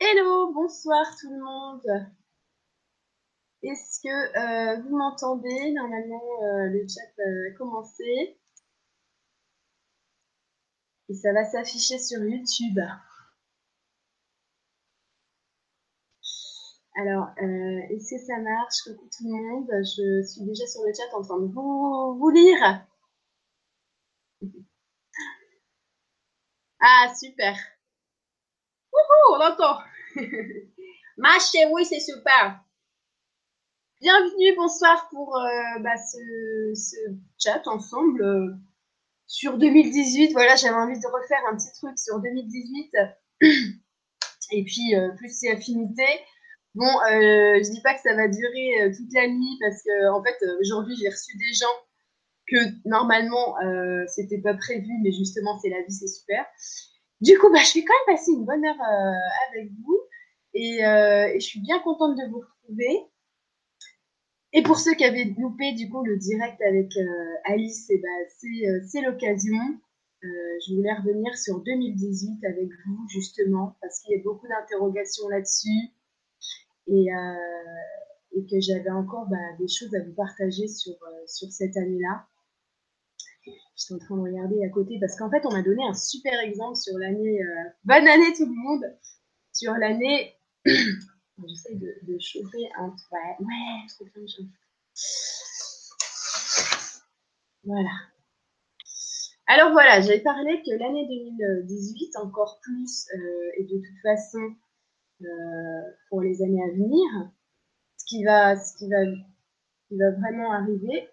Hello, bonsoir tout le monde. Est-ce que euh, vous m'entendez? Normalement, euh, le chat a commencé. Et ça va s'afficher sur YouTube. Alors, euh, est-ce que ça marche? Coucou tout le monde. Je suis déjà sur le chat en train de vous lire. Ah, super. On l'entend. Marchez, oui, c'est super. Bienvenue, bonsoir pour euh, bah, ce, chat ensemble euh, sur 2018. Voilà, j'avais envie de refaire un petit truc sur 2018 et puis euh, plus ses affinités. Bon, je dis pas que ça va durer toute la nuit parce que en fait aujourd'hui j'ai reçu des gens que normalement c'était pas prévu, mais justement c'est la vie, c'est super. Du coup, bah, je vais quand même passer une bonne heure avec vous et, et je suis bien contente de vous retrouver. Et pour ceux qui avaient loupé du coup le direct avec euh, Alice, euh, c'est l'occasion. Euh, je voulais revenir sur 2018 avec vous justement parce qu'il y a beaucoup d'interrogations là-dessus et, et, que j'avais encore bah, des choses à vous partager sur, sur cette année-là. J'étais en train de regarder à côté parce qu'en fait on m'a donné un super exemple sur l'année. bonne année tout le monde Sur l'année J'essaie de, de, chauffer un ouais, ouais, trop bien Voilà. Alors voilà, j'avais parlé que l'année 2018, encore plus, euh, et de toute façon, euh, pour les années à venir, ce qui va, ce qui va, qui va vraiment arriver.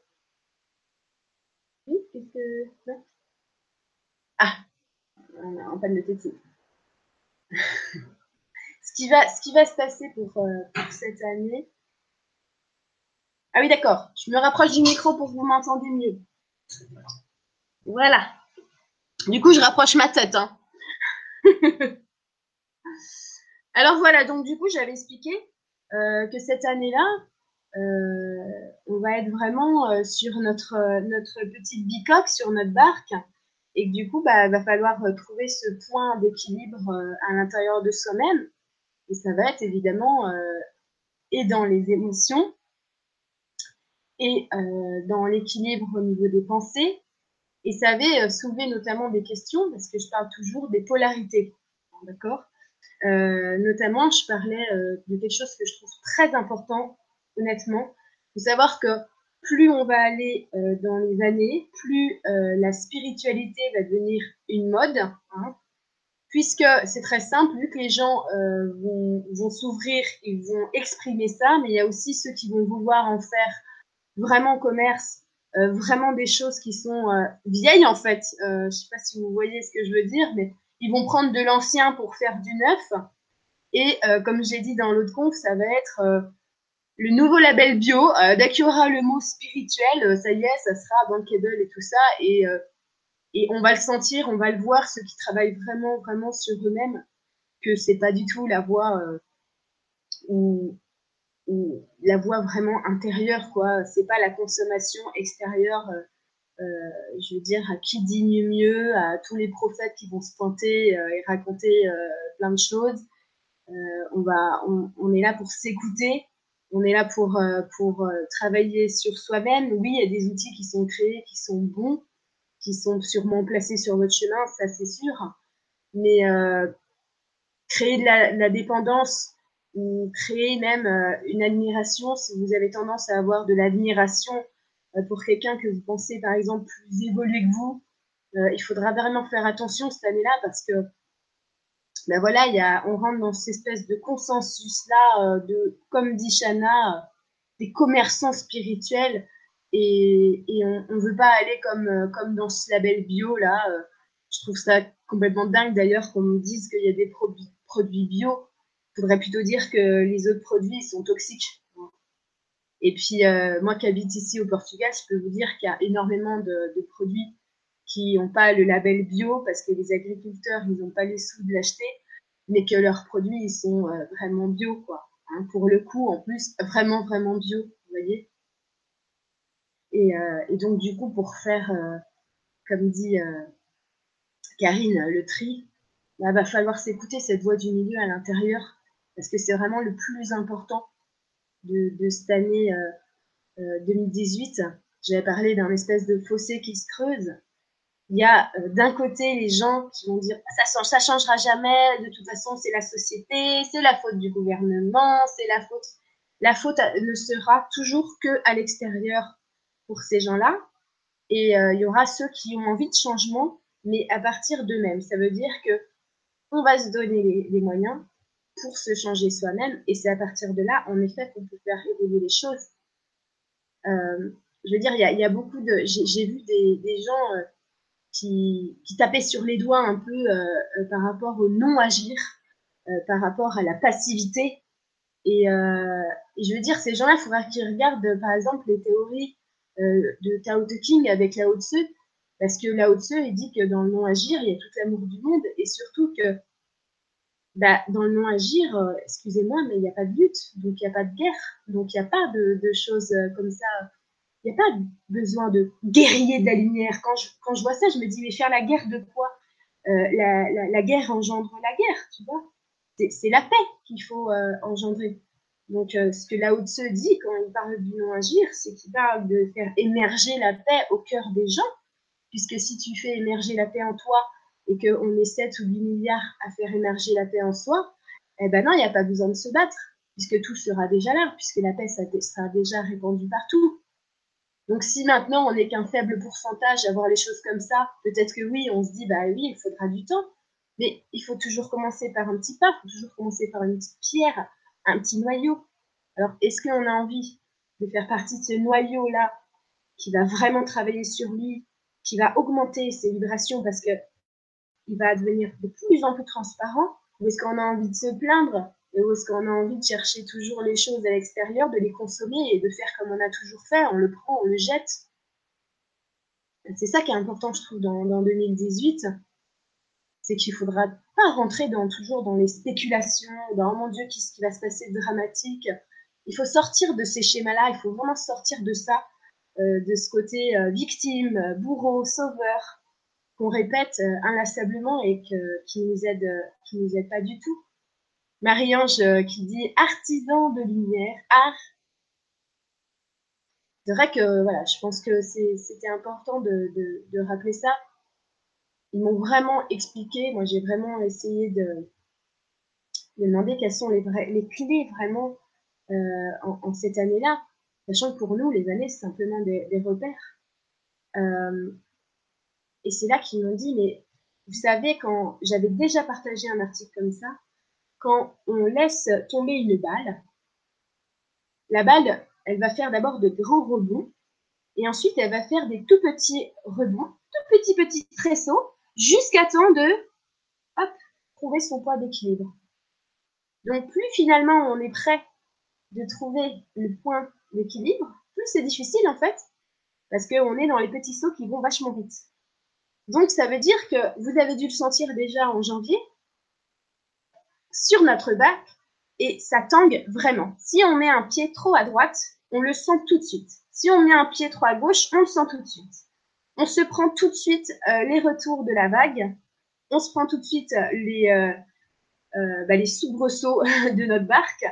Oui, qu'est-ce que. Ah, en panne de tétine. qui va, ce qui va se passer pour, euh, pour cette année. Ah oui, d'accord. Je me rapproche du micro pour que vous m'entendez mieux. Voilà. Du coup, je rapproche ma tête. Hein. Alors voilà, donc du coup, j'avais expliqué euh, que cette année-là, on va être vraiment euh, sur notre, notre petite bicoque, sur notre barque, et du coup, bah, va falloir trouver ce point d'équilibre à l'intérieur de soi-même et ça va être évidemment euh, et dans les émotions et euh, dans l'équilibre au niveau des pensées. Et ça avait euh, soulevé notamment des questions, parce que je parle toujours des polarités. D'accord? Euh, Notamment, je parlais euh, de quelque chose que je trouve très important, honnêtement. Il faut savoir que plus on va aller euh, dans les années, plus la spiritualité va devenir une mode. Hein, puisque c'est très simple, vu que les gens euh, vont, vont s'ouvrir, ils vont exprimer ça, mais il y a aussi ceux qui vont vouloir en faire vraiment commerce, euh, vraiment des choses qui sont euh, vieilles en fait. Euh, je sais pas si vous voyez ce que je veux dire, mais ils vont prendre de l'ancien pour faire du neuf. Et euh, comme j'ai dit dans l'autre conf, ça va être euh, le nouveau label bio. dès qu'il y aura le mot spirituel, ça y est, ça sera bankable et tout ça. Et et on va le sentir, on va le voir, ceux qui travaillent vraiment, vraiment sur eux-mêmes, que c'est pas du tout la voix euh, ou, ou, la voix vraiment intérieure, quoi. C'est pas la consommation extérieure. Euh, euh, je veux dire, à qui digne mieux, à tous les prophètes qui vont se pointer euh, et raconter euh, plein de choses. Euh, on va, on, on, est là pour s'écouter. On est là pour pour travailler sur soi-même. Oui, il y a des outils qui sont créés, qui sont bons, qui sont sûrement placés sur votre chemin, ça c'est sûr. Mais euh, créer de la, dépendance ou créer même euh, une admiration, si vous avez tendance à avoir de l'admiration euh, pour quelqu'un que vous pensez par exemple plus évolué que vous, euh, il faudra vraiment faire attention cette année-là parce que ben voilà, il y a, on rentre dans cette espèce de consensus là, euh, de comme dit Shana, euh, des commerçants spirituels et, et on ne veut pas aller comme, euh, comme dans ce label bio là. Je trouve ça complètement dingue d'ailleurs qu'on nous dise qu'il y a des produits, produits bio. Il faudrait plutôt dire que les autres produits sont toxiques. Et puis, moi qui habite ici au Portugal, je peux vous dire qu'il y a énormément de produits qui n'ont pas le label bio parce que les agriculteurs, ils n'ont pas les sous de l'acheter, mais que leurs produits, ils sont euh, vraiment bio, quoi. Hein, pour le coup, en plus, vraiment, vraiment bio, vous voyez. Et, euh, et, donc, du coup, pour faire, euh, comme dit Karine, le tri, il bah, va falloir s'écouter cette voix du milieu à l'intérieur parce que c'est vraiment le plus important de, de cette année 2018. J'avais parlé d'un espèce de fossé qui se creuse. Il y a d'un côté les gens qui vont dire ça ça changera jamais, de toute façon c'est la société, c'est la faute du gouvernement, c'est la faute la faute ne sera toujours que à l'extérieur pour ces gens-là. Et euh, il y aura ceux qui ont envie de changement, mais à partir d'eux-mêmes. Ça veut dire que on va se donner les, moyens pour se changer soi-même, et c'est à partir de là, en effet, qu'on peut faire évoluer les choses. Euh, je veux dire, il y a, beaucoup de. J'ai vu des, gens euh, qui, qui, tapaient sur les doigts un peu par rapport au non-agir, par rapport à la passivité. Et, je veux dire, ces gens-là, il faudra qu'ils regardent, par exemple, les théories euh, de Tao Te King avec Lao Tse, parce que Lao Tse, il dit que dans le non-agir, il y a tout l'amour du monde, et surtout que bah, dans le non-agir, euh, excusez-moi, mais il n'y a pas de lutte, donc il n'y a pas de guerre, donc il n'y a pas de, choses euh, comme ça. N'y a pas besoin de guerrier de la lumière. Quand je, quand je vois ça, je me dis, mais faire la guerre de quoi? Euh, la, la, guerre engendre la guerre, tu vois? C'est la paix qu'il faut euh, engendrer. Donc, euh, ce que Lao Tse dit quand il parle du non-agir, c'est qu'il parle de faire émerger la paix au cœur des gens, puisque si tu fais émerger la paix en toi et qu'on est 7 ou 8 milliards à faire émerger la paix en soi, eh ben non, il n'y a pas besoin de se battre, puisque tout sera déjà là, puisque la paix sera déjà répandue partout. Donc, si maintenant on n'est qu'un faible pourcentage à voir les choses comme ça, peut-être que oui, on se dit, bah oui, il faudra du temps, mais il faut toujours commencer par un petit pas, il faut toujours commencer par une petite pierre, un petit noyau. Alors, est-ce qu'on a envie de faire partie de ce noyau-là qui va vraiment travailler sur lui, qui va augmenter ses vibrations parce que il va devenir de plus en plus transparent? Ou est-ce qu'on a envie de se plaindre Ou est-ce qu'on a envie de chercher toujours les choses à l'extérieur, de les consommer et de faire comme on a toujours fait On le prend, on le jette. C'est ça qui est important, je trouve, dans, dans 2018 c'est qu'il faudra pas rentrer toujours dans les spéculations, dans oh mon Dieu, qu'est-ce qui va se passer de dramatique. Il faut sortir de ces schémas-là, il faut vraiment sortir de ça, euh, de ce côté euh, victime, bourreau, sauveur, qu'on répète euh, inlassablement et qui nous nous aide pas du tout. Marie-Ange qui dit artisan de lumière, art. C'est vrai que voilà, je pense que c'était important de, rappeler ça ils m'ont vraiment expliqué. Moi, j'ai vraiment essayé de, demander quelles sont les, les clés vraiment euh, en, cette année-là, sachant que pour nous, les années, c'est simplement des, repères. Euh, et c'est là qu'ils m'ont dit, mais vous savez, quand j'avais déjà partagé un article comme ça, quand on laisse tomber une balle, la balle, elle va faire d'abord de grands rebonds, et ensuite elle va faire des tout petits rebonds, tout petits petits tresseaux, jusqu'à temps de hop, trouver son poids d'équilibre. Donc plus finalement on est prêt de trouver le point d'équilibre, plus c'est difficile en fait, parce qu'on est dans les petits sauts qui vont vachement vite. Donc ça veut dire que vous avez dû le sentir déjà en janvier sur notre bac et ça tangue vraiment. Si on met un pied trop à droite, on le sent tout de suite. Si on met un pied trop à gauche, on le sent tout de suite on se prend tout de suite euh, les retours de la vague, on se prend tout de suite euh, les, euh, bah, les soubresauts de notre barque,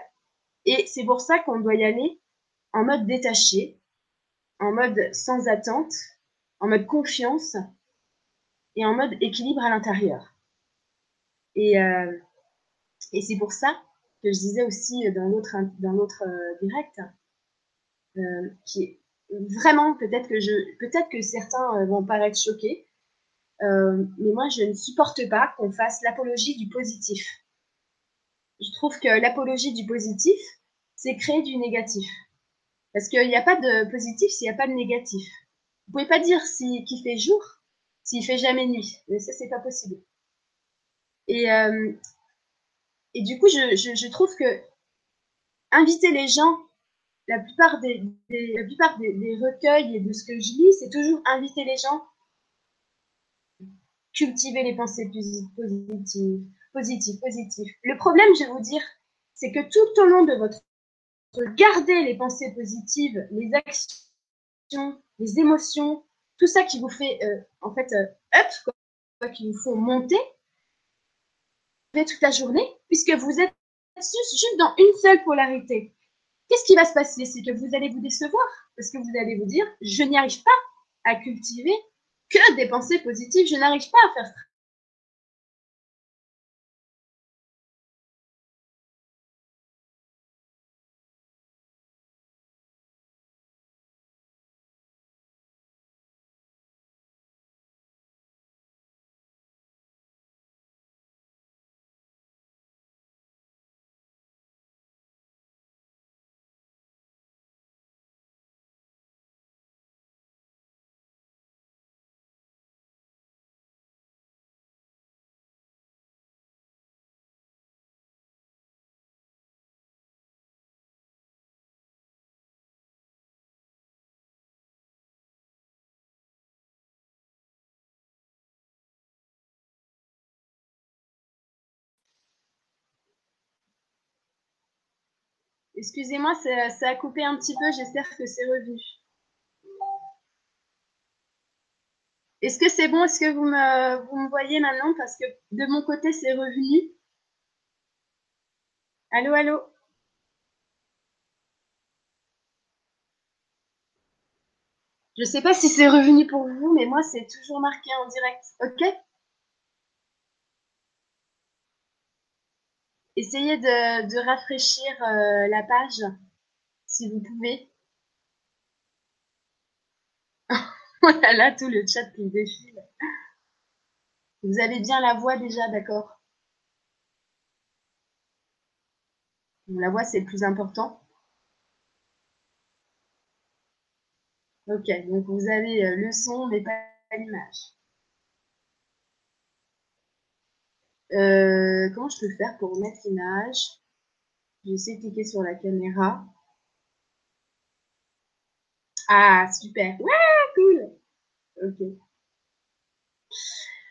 et c'est pour ça qu'on doit y aller en mode détaché, en mode sans attente, en mode confiance et en mode équilibre à l'intérieur. Et, et c'est pour ça que je disais aussi dans l'autre dans l'autre direct, qui est vraiment, peut-être que je, peut-être que certains euh, vont paraître choqués, euh, mais moi, je ne supporte pas qu'on fasse l'apologie du positif. Je trouve que l'apologie du positif, c'est créer du négatif. Parce qu'il n'y a pas de positif s'il n'y a pas de négatif. Vous pouvez pas dire si qu'il fait jour s'il fait jamais nuit. Mais ça, c'est pas possible. Et, euh, et du coup, je, trouve que inviter les gens la plupart des, la plupart des, recueils et de ce que je lis, c'est toujours inviter les gens, cultiver les pensées positives, positives, positives. Le problème, je vais vous dire, c'est que tout au long de votre gardez les pensées positives, les actions, les émotions, tout ça qui vous fait euh, en fait euh, up, quoi, qui vous font monter toute la journée, puisque vous êtes juste dans une seule polarité, qu'est-ce qui va se passer? C'est que vous allez vous décevoir parce que vous allez vous dire, je n'y arrive pas à cultiver que des pensées positives, je n'arrive pas à faire Excusez-moi, ça, a coupé un petit peu, j'espère que c'est revenu. Est-ce que c'est bon? Est-ce que vous me, vous me voyez maintenant? Parce que de mon côté, c'est revenu. Allô, allô? Je ne sais pas si c'est revenu pour vous, mais moi, c'est toujours marqué en direct. OK? Essayez de, rafraîchir euh, la page si vous pouvez. voilà tout le chat qui défile. Vous avez bien la voix déjà, d'accord La voix, c'est le plus important. Ok, donc vous avez euh, le son, mais pas l'image. Euh, comment je peux faire pour mettre l'image? J'essaie de cliquer sur la caméra. Ah, super. Ouais, cool. Ok.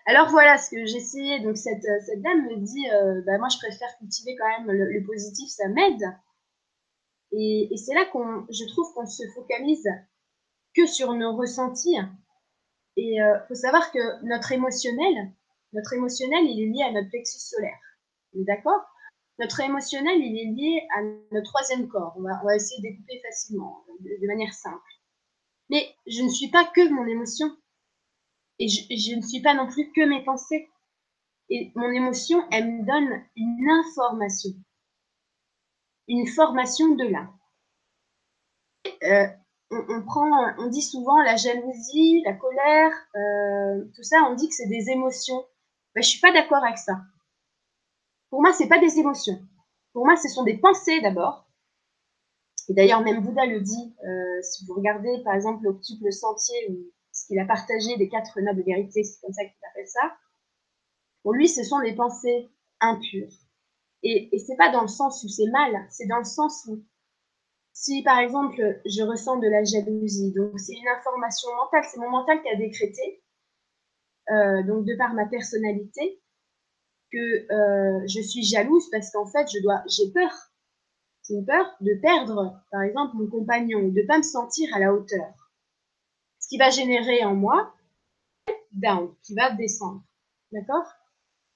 Alors voilà ce que j'essayais. Donc cette, cette, dame me dit, euh, bah, moi je préfère cultiver quand même le, positif, ça m'aide. Et, et c'est là qu'on, je trouve qu'on se focalise que sur nos ressentis. Et il euh, faut savoir que notre émotionnel, notre émotionnel, il est lié à notre plexus solaire. D'accord? Notre émotionnel, il est lié à notre troisième corps. On va, essayer de découper facilement, de, manière simple. Mais je ne suis pas que mon émotion. Et je, je ne suis pas non plus que mes pensées. Et mon émotion, elle me donne une information. Une formation de là. Euh, on, prend, on dit souvent la jalousie, la colère, euh, tout ça, on dit que c'est des émotions. Ben, je suis pas d'accord avec ça. Pour moi, c'est pas des émotions. Pour moi, ce sont des pensées d'abord. Et d'ailleurs, même Bouddha le dit. Euh, si vous regardez, par exemple, l'octuple sentier, ou ce qu'il a partagé des quatre nobles vérités, c'est comme ça qu'il appelle ça. Pour lui, ce sont des pensées impures. Et, et c'est pas dans le sens où c'est mal, c'est dans le sens où si par exemple je ressens de la jalousie, donc c'est une information mentale, c'est mon mental qui a décrété, euh, donc de par ma personnalité, que euh, je suis jalouse parce qu'en fait, je dois, j'ai peur. J'ai peur de perdre, par exemple, mon compagnon, de pas me sentir à la hauteur. Ce qui va générer en moi down, qui va descendre, d'accord?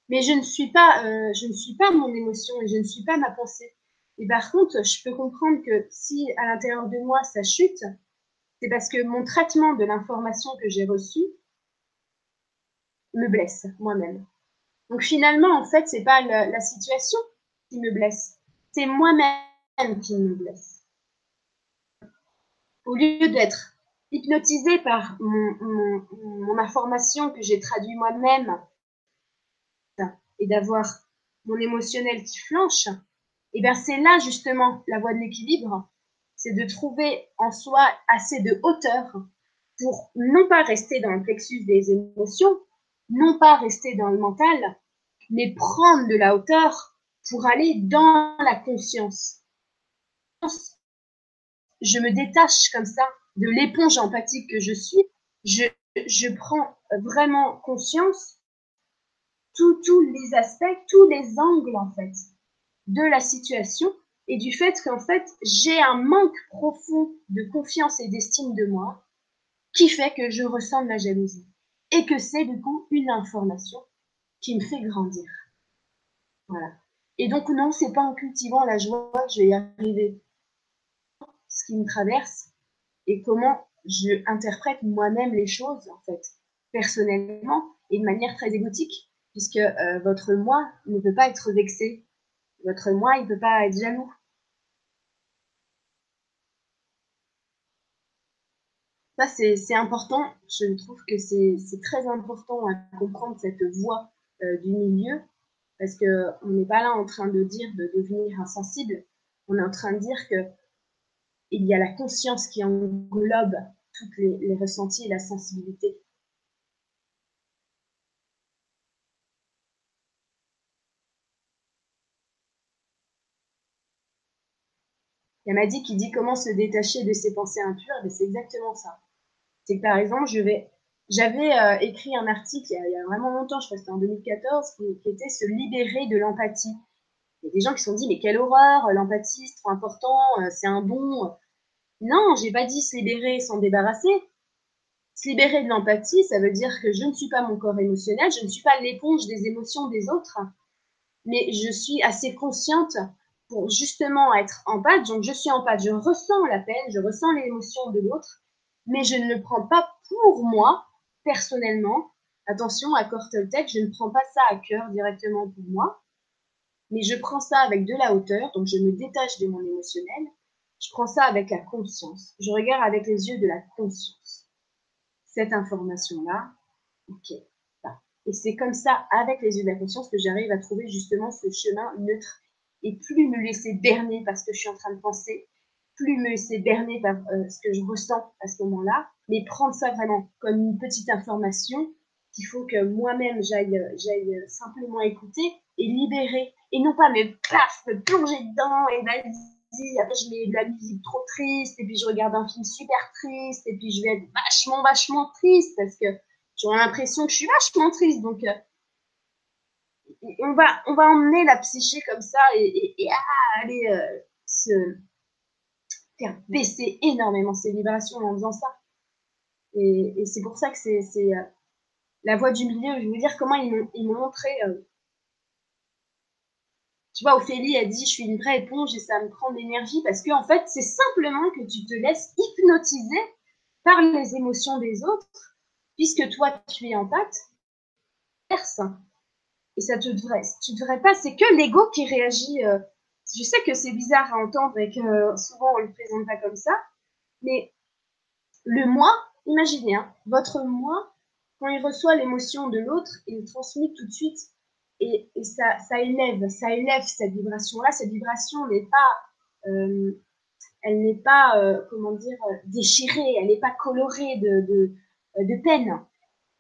Mais je ne suis pas, euh, je ne suis pas mon émotion et je ne suis pas ma pensée. Et par contre, je peux comprendre que si à l'intérieur de moi ça chute, c'est parce que mon traitement de l'information que j'ai reçue me blesse moi-même. Donc finalement, en fait, c'est pas la, situation qui me blesse, c'est moi-même qui me blesse. Au lieu d'être hypnotisé par mon, information que j'ai traduit moi-même et d'avoir mon émotionnel qui flanche, et bien c'est là justement la voie de l'équilibre, c'est de trouver en soi assez de hauteur pour non pas rester dans le plexus des émotions, non pas rester dans le mental, mais prendre de la hauteur pour aller dans la conscience. Je me détache comme ça de l'éponge empathique que je suis. Je, je prends vraiment conscience tous les aspects, tous les angles en fait de la situation et du fait qu'en fait j'ai un manque profond de confiance et d'estime de moi qui fait que je ressens de la jalousie et que c'est du coup une information qui me fait grandir. Voilà. Et donc, non, c'est pas en cultivant la joie que je vais y arriver. Ce qui me traverse et comment je interprète moi-même les choses, en fait, personnellement et de manière très égotique, puisque euh, votre moi ne peut pas être vexé. Votre moi, il ne peut pas être jaloux. Ça, c'est important. Je trouve que c'est très important à comprendre cette voie euh, du milieu parce qu'on n'est pas là en train de dire de devenir insensible, on est en train de dire que il y a la conscience qui englobe toutes les, ressentis et la sensibilité. Il y a Madi qui dit comment se détacher de ses pensées impures, c'est exactement ça. C'est que par exemple, je vais j'avais euh, écrit un article il y, a, vraiment longtemps, je crois que c'était en 2014, qui, était se libérer de l'empathie. Il y a des gens qui se sont dit, mais quelle horreur, l'empathie, c'est trop important, euh, c'est un bon. Non, j'ai pas dit se libérer, s'en débarrasser. Se libérer de l'empathie, ça veut dire que je ne suis pas mon corps émotionnel, je ne suis pas l'éponge des émotions des autres, mais je suis assez consciente pour justement être empathe. Donc je suis empathe, je ressens la peine, je ressens l'émotion de l'autre, mais je ne le prends pas pour moi personnellement, attention, à Toltec, je ne prends pas ça à cœur directement pour moi, mais je prends ça avec de la hauteur, donc je me détache de mon émotionnel, je prends ça avec la conscience, je regarde avec les yeux de la conscience. Cette information-là, ok. Et c'est comme ça, avec les yeux de la conscience, que j'arrive à trouver justement ce chemin neutre. Et plus me laisser berner parce que je suis en train de penser, plus me laisser berner par euh, ce que je ressens à ce moment-là, mais prendre ça vraiment comme une petite information qu'il faut que moi-même j'aille j'aille simplement écouter et libérer. Et non pas me me plonger dedans et vas-y après je mets de la musique trop triste et puis je regarde un film super triste et puis je vais être vachement vachement triste parce que j'aurai l'impression que je suis vachement triste. Donc euh, on va on va emmener la psyché comme ça et, et, ah, aller euh, se faire baisser énormément ses vibrations en faisant ça et, c'est pour ça que c'est euh, la voie du milieu. Je veux dire comment ils m'ont montré. Euh, tu vois, Ophélie a dit je suis une vraie éponge et ça me prend de l'énergie parce que en fait, c'est simplement que tu te laisses hypnotiser par les émotions des autres, puisque toi tu es en pâte, et ça te devrait, tu devrais pas, c'est que l'ego qui réagit. Euh, je sais que c'est bizarre à entendre et que souvent on le présente pas comme ça, mais le moi, Imaginez, hein, votre moi, quand il reçoit l'émotion de l'autre, il transmet tout de suite et, ça, élève, ça élève cette vibration-là. Cette vibration n'est pas, euh, elle n'est pas, euh, comment dire, déchirée, elle n'est pas colorée de, peine.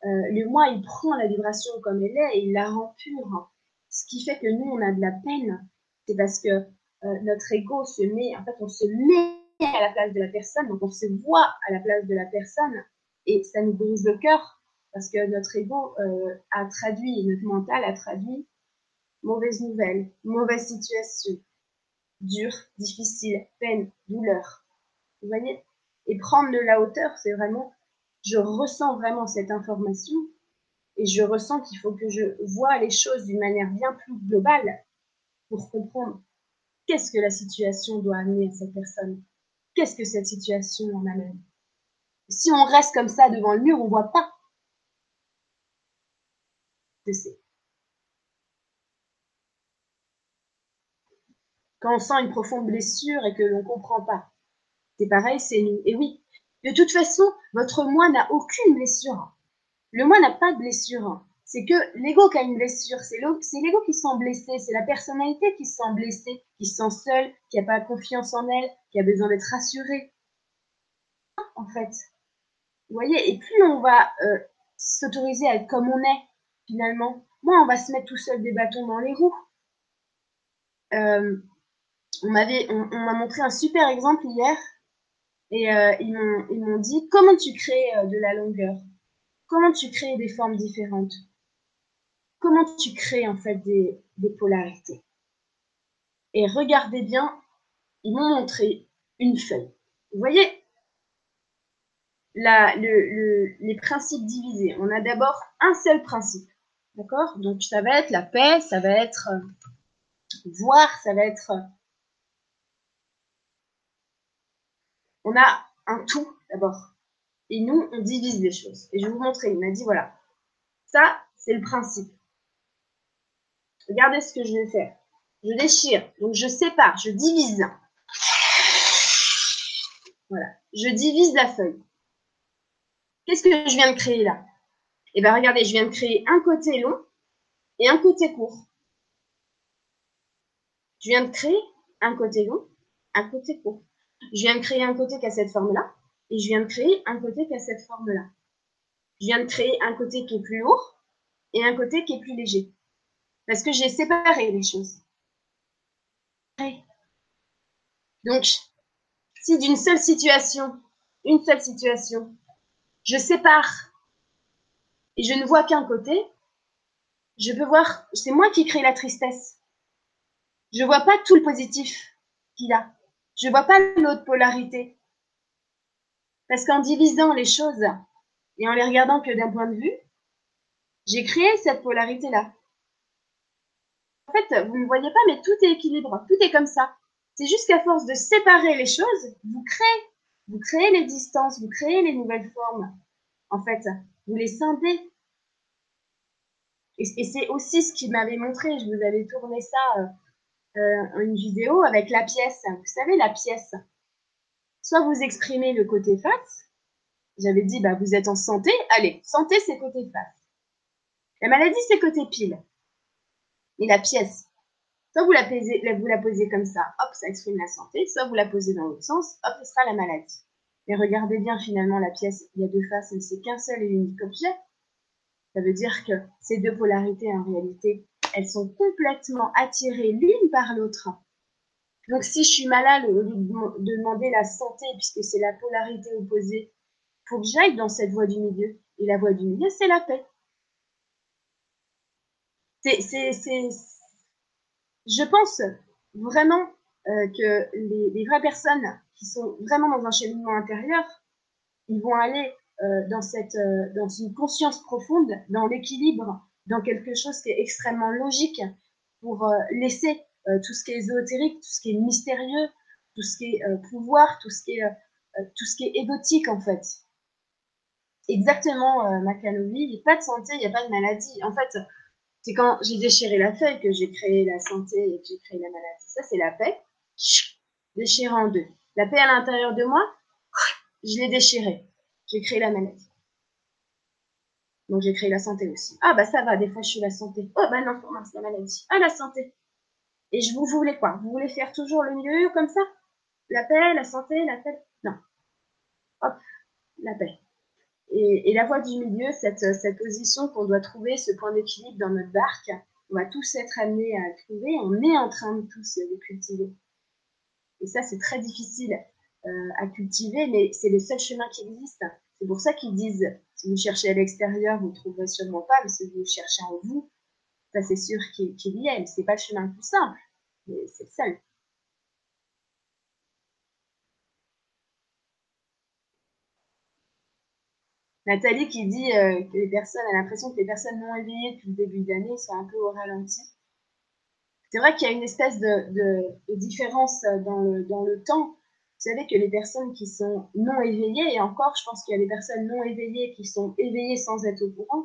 Euh, le moi, il prend la vibration comme elle est et il la rend pure. Ce qui fait que nous, on a de la peine, c'est parce que notre ego se met, en fait, on se met à la place de la personne, donc on se voit à la place de la personne et ça nous brise le cœur parce que notre ego euh, a traduit, notre mental a traduit mauvaise nouvelle, mauvaise situation, dur, difficile, peine, douleur. Vous voyez? Et prendre de la hauteur, c'est vraiment, je ressens vraiment cette information et je ressens qu'il faut que je vois les choses d'une manière bien plus globale pour comprendre qu'est-ce que la situation doit amener à cette personne qu'est-ce que cette situation en amène? Si on reste comme ça devant le mur, on voit pas. Je sais. Quand on sent une profonde blessure et que l'on comprend pas, c'est pareil, c'est nous. Et oui, de toute façon, votre moi n'a aucune blessure. Le moi n'a pas de blessure c'est que l'ego qui a une blessure, c'est l'ego qui se sent blessé, c'est la personnalité qui se sent blessée, qui se sent seule, qui n'a pas confiance en elle, qui a besoin d'être rassurée. En fait, vous voyez, et plus on va euh, s'autoriser à être comme on est, finalement, moins on va se mettre tout seul des bâtons dans les roues. Euh, on on, m'a montré un super exemple hier, et euh, ils m'ont dit comment tu crées de la longueur, comment tu crées des formes différentes? Comment tu crées en fait des, polarités. Et regardez bien, ils m'ont montré une feuille. Vous voyez? Les principes divisés. On a d'abord un seul principe. D'accord? Donc ça va être la paix, ça va être voir, ça va être... On a un tout d'abord. Et nous, on divise les choses. Et je vais vous montrer. Il m'a dit, voilà, ça, c'est le principe. Regardez ce que je vais faire. Je déchire. Donc, je sépare, je divise. Voilà. Je divise la feuille. Qu'est-ce que je viens de créer là? Eh bien, regardez, je viens de créer un côté long et un côté court. Je viens de créer un côté long, un côté court. Je viens de créer un côté qui a cette forme-là et je viens de créer un côté qui a cette forme-là. Je viens de créer un côté qui est plus lourd et un côté qui est plus léger. Parce que j'ai séparé les choses. Donc, si d'une seule situation, une seule situation, je sépare et je ne vois qu'un côté, je peux voir, c'est moi qui crée la tristesse. Je vois pas tout le positif qu'il a. Je vois pas l'autre polarité. Parce qu'en divisant les choses et en les regardant que d'un point de vue, j'ai créé cette polarité-là. En fait, vous ne voyez pas, mais tout est équilibre, tout est comme ça. C'est juste qu'à force de séparer les choses, vous créez, vous créez les distances, vous créez les nouvelles formes. En fait, vous les scindez. Et, c'est aussi ce qui m'avait montré, je vous avais tourné ça, euh, euh, une vidéo avec la pièce. Vous savez, la pièce. Soit vous exprimez le côté face. J'avais dit, bah, vous êtes en santé. Allez, santé, c'est côté face. La maladie, c'est côté pile. Et la pièce, soit vous la, posez, comme ça, hop, ça exprime la santé, soit vous la posez dans l'autre sens, hop, ce sera la maladie. Et regardez bien finalement la pièce, il y a deux faces, mais c'est qu'un seul et unique objet. Ça veut dire que ces deux polarités, en réalité, elles sont complètement attirées l'une par l'autre. Donc si je suis malade, au lieu de demander la santé, puisque c'est la polarité opposée, faut que j'aille dans cette voie du milieu. Et la voie du milieu, c'est la paix c'est, je pense vraiment euh, que les, vraies personnes qui sont vraiment dans un cheminement intérieur, ils vont aller euh, dans cette, euh, dans une conscience profonde, dans l'équilibre, dans quelque chose qui est extrêmement logique pour laisser tout ce qui est ésotérique, tout ce qui est mystérieux, tout ce qui est pouvoir, tout ce qui est tout ce qui est égotique en fait. Exactement, euh, il n'y a pas de santé, il n'y a pas de maladie. En fait, c'est quand j'ai déchiré la feuille que j'ai créé la santé et que j'ai créé la maladie. Ça, c'est la paix. Déchiré en deux. La paix à l'intérieur de moi, je l'ai déchirée. J'ai créé la maladie. Donc j'ai créé la santé aussi. Ah bah ça va, des fois je suis la santé. Oh bah non, c'est la maladie. Ah la santé. Et je vous voulez quoi? Vous voulez faire toujours le mieux comme ça? La paix, la santé, la paix? Non. Hop, la paix. Et, la voie du milieu, cette, position qu'on doit trouver, ce point d'équilibre dans notre barque, on va tous être amenés à trouver, on est en train de tous le cultiver. Et ça, c'est très difficile euh, à cultiver, mais c'est le seul chemin qui existe. C'est pour ça qu'ils disent, si vous cherchez à l'extérieur, vous ne trouverez sûrement pas, mais si vous cherchez en vous, ça c'est sûr qu'il y est. C'est pas le chemin le plus simple, mais c'est le seul. Nathalie qui dit euh, que les personnes, a l'impression que les personnes non éveillées depuis le début de l'année sont un peu au ralenti. C'est vrai qu'il y a une espèce de, différence dans le, dans le temps. Vous savez que les personnes qui sont non éveillées, et encore, je pense qu'il y a des personnes non éveillées qui sont éveillées sans être au courant,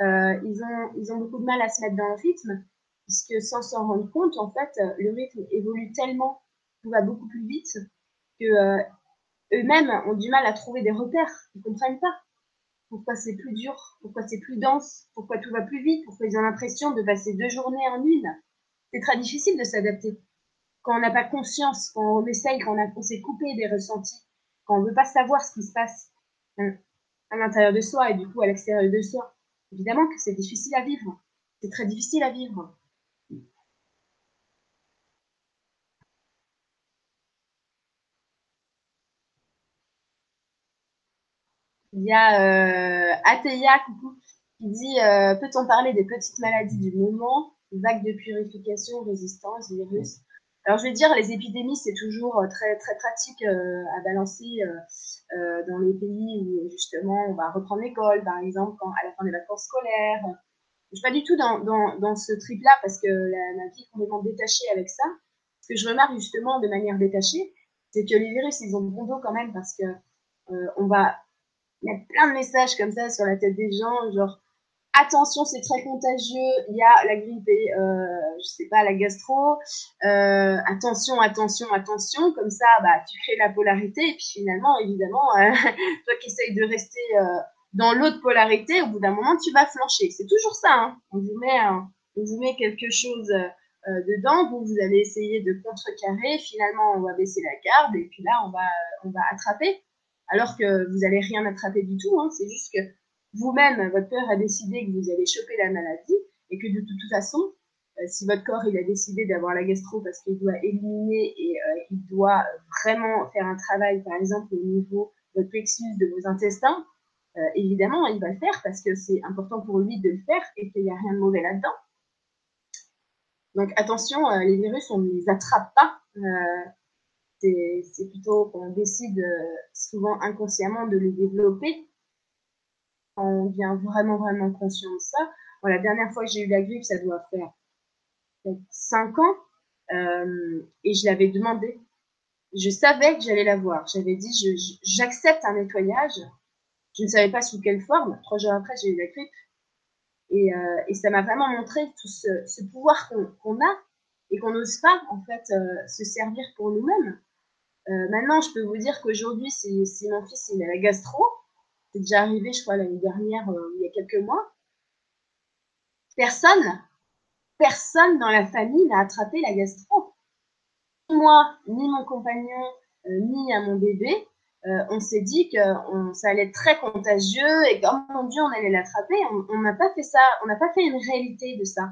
euh, ils, ont, beaucoup de mal à se mettre dans le rythme, puisque sans s'en rendre compte, en fait, le rythme évolue tellement, tout va beaucoup plus vite, que euh, eux-mêmes ont du mal à trouver des repères. Ils comprennent pas pourquoi c'est plus dur, pourquoi c'est plus dense, pourquoi tout va plus vite, pourquoi ils ont l'impression de passer deux journées en une? C'est très difficile de s'adapter. Quand on n'a pas conscience, quand on essaye, quand on, s'est coupé des ressentis, quand on veut pas savoir ce qui se passe hein, à l'intérieur de soi et du coup à l'extérieur de soi. Évidemment que c'est difficile à vivre. C'est très difficile à vivre. Il y a euh, Ateya, qui dit euh, Peut-on parler des petites maladies du moment Vagues de purification, résistance, virus? Alors je vais dire, les épidémies, c'est toujours euh, très très pratique euh, à balancer euh, dans les pays où justement on va reprendre l'école, par exemple, à la fin des vacances scolaires, Je suis pas du tout dans, dans, dans ce trip-là parce que la, ma vie est complètement détachée avec ça. Ce que je remarque justement de manière détachée, c'est que les virus, ils ont bon dos quand même parce que euh, on va mettre plein de messages comme ça sur la tête des gens, genre attention, c'est très contagieux, il y a la grippe et, euh, je sais pas, la gastro, euh, attention, attention, attention, comme ça, bah, tu crées la polarité, et puis finalement, évidemment, euh, toi qui essayes de rester euh, dans l'autre polarité, au bout d'un moment, tu vas flancher. C'est toujours ça, hein. on, vous met, on vous met quelque chose dedans, vous, vous allez essayer de contrecarrer, finalement, on va baisser la garde, et puis là, on va, on va attraper, alors que vous n'allez rien attraper du tout, hein. c'est juste que vous-même, votre peur a décidé que vous allez choper la maladie et que de toute façon, euh, si votre corps il a décidé d'avoir la gastro parce qu'il doit éliminer et euh, il doit vraiment faire un travail, par exemple, au niveau de votre plexus, de vos intestins, euh, évidemment, il va le faire parce que c'est important pour lui de le faire et qu'il n'y a rien de mauvais là-dedans. Donc attention, les virus, on ne les attrape pas. C'est plutôt qu'on décide souvent inconsciemment de les développer on devient vraiment, vraiment conscient de ça. la dernière fois que j'ai eu la grippe, ça doit faire peut-être 5 ans, euh, et je l'avais demandé. Je savais que j'allais l'avoir. J'avais dit, j'accepte un nettoyage. Je ne savais pas sous quelle forme. Trois jours après, j'ai eu la grippe. Et, euh, ça m'a vraiment montré tout ce, pouvoir qu'on a et qu'on n'ose pas, en fait, euh, se servir pour nous-mêmes. Euh, maintenant, je peux vous dire qu'aujourd'hui, si, mon fils il a la gastro, c'est déjà arrivé, je crois, l'année dernière, euh, il y a quelques mois. Personne, personne dans la famille n'a attrapé la gastro. Moi, ni mon compagnon, euh, ni à mon bébé, on s'est dit que ça allait être très contagieux et que, oh mon Dieu, on allait l'attraper. On n'a pas fait ça, on n'a pas fait une réalité de ça.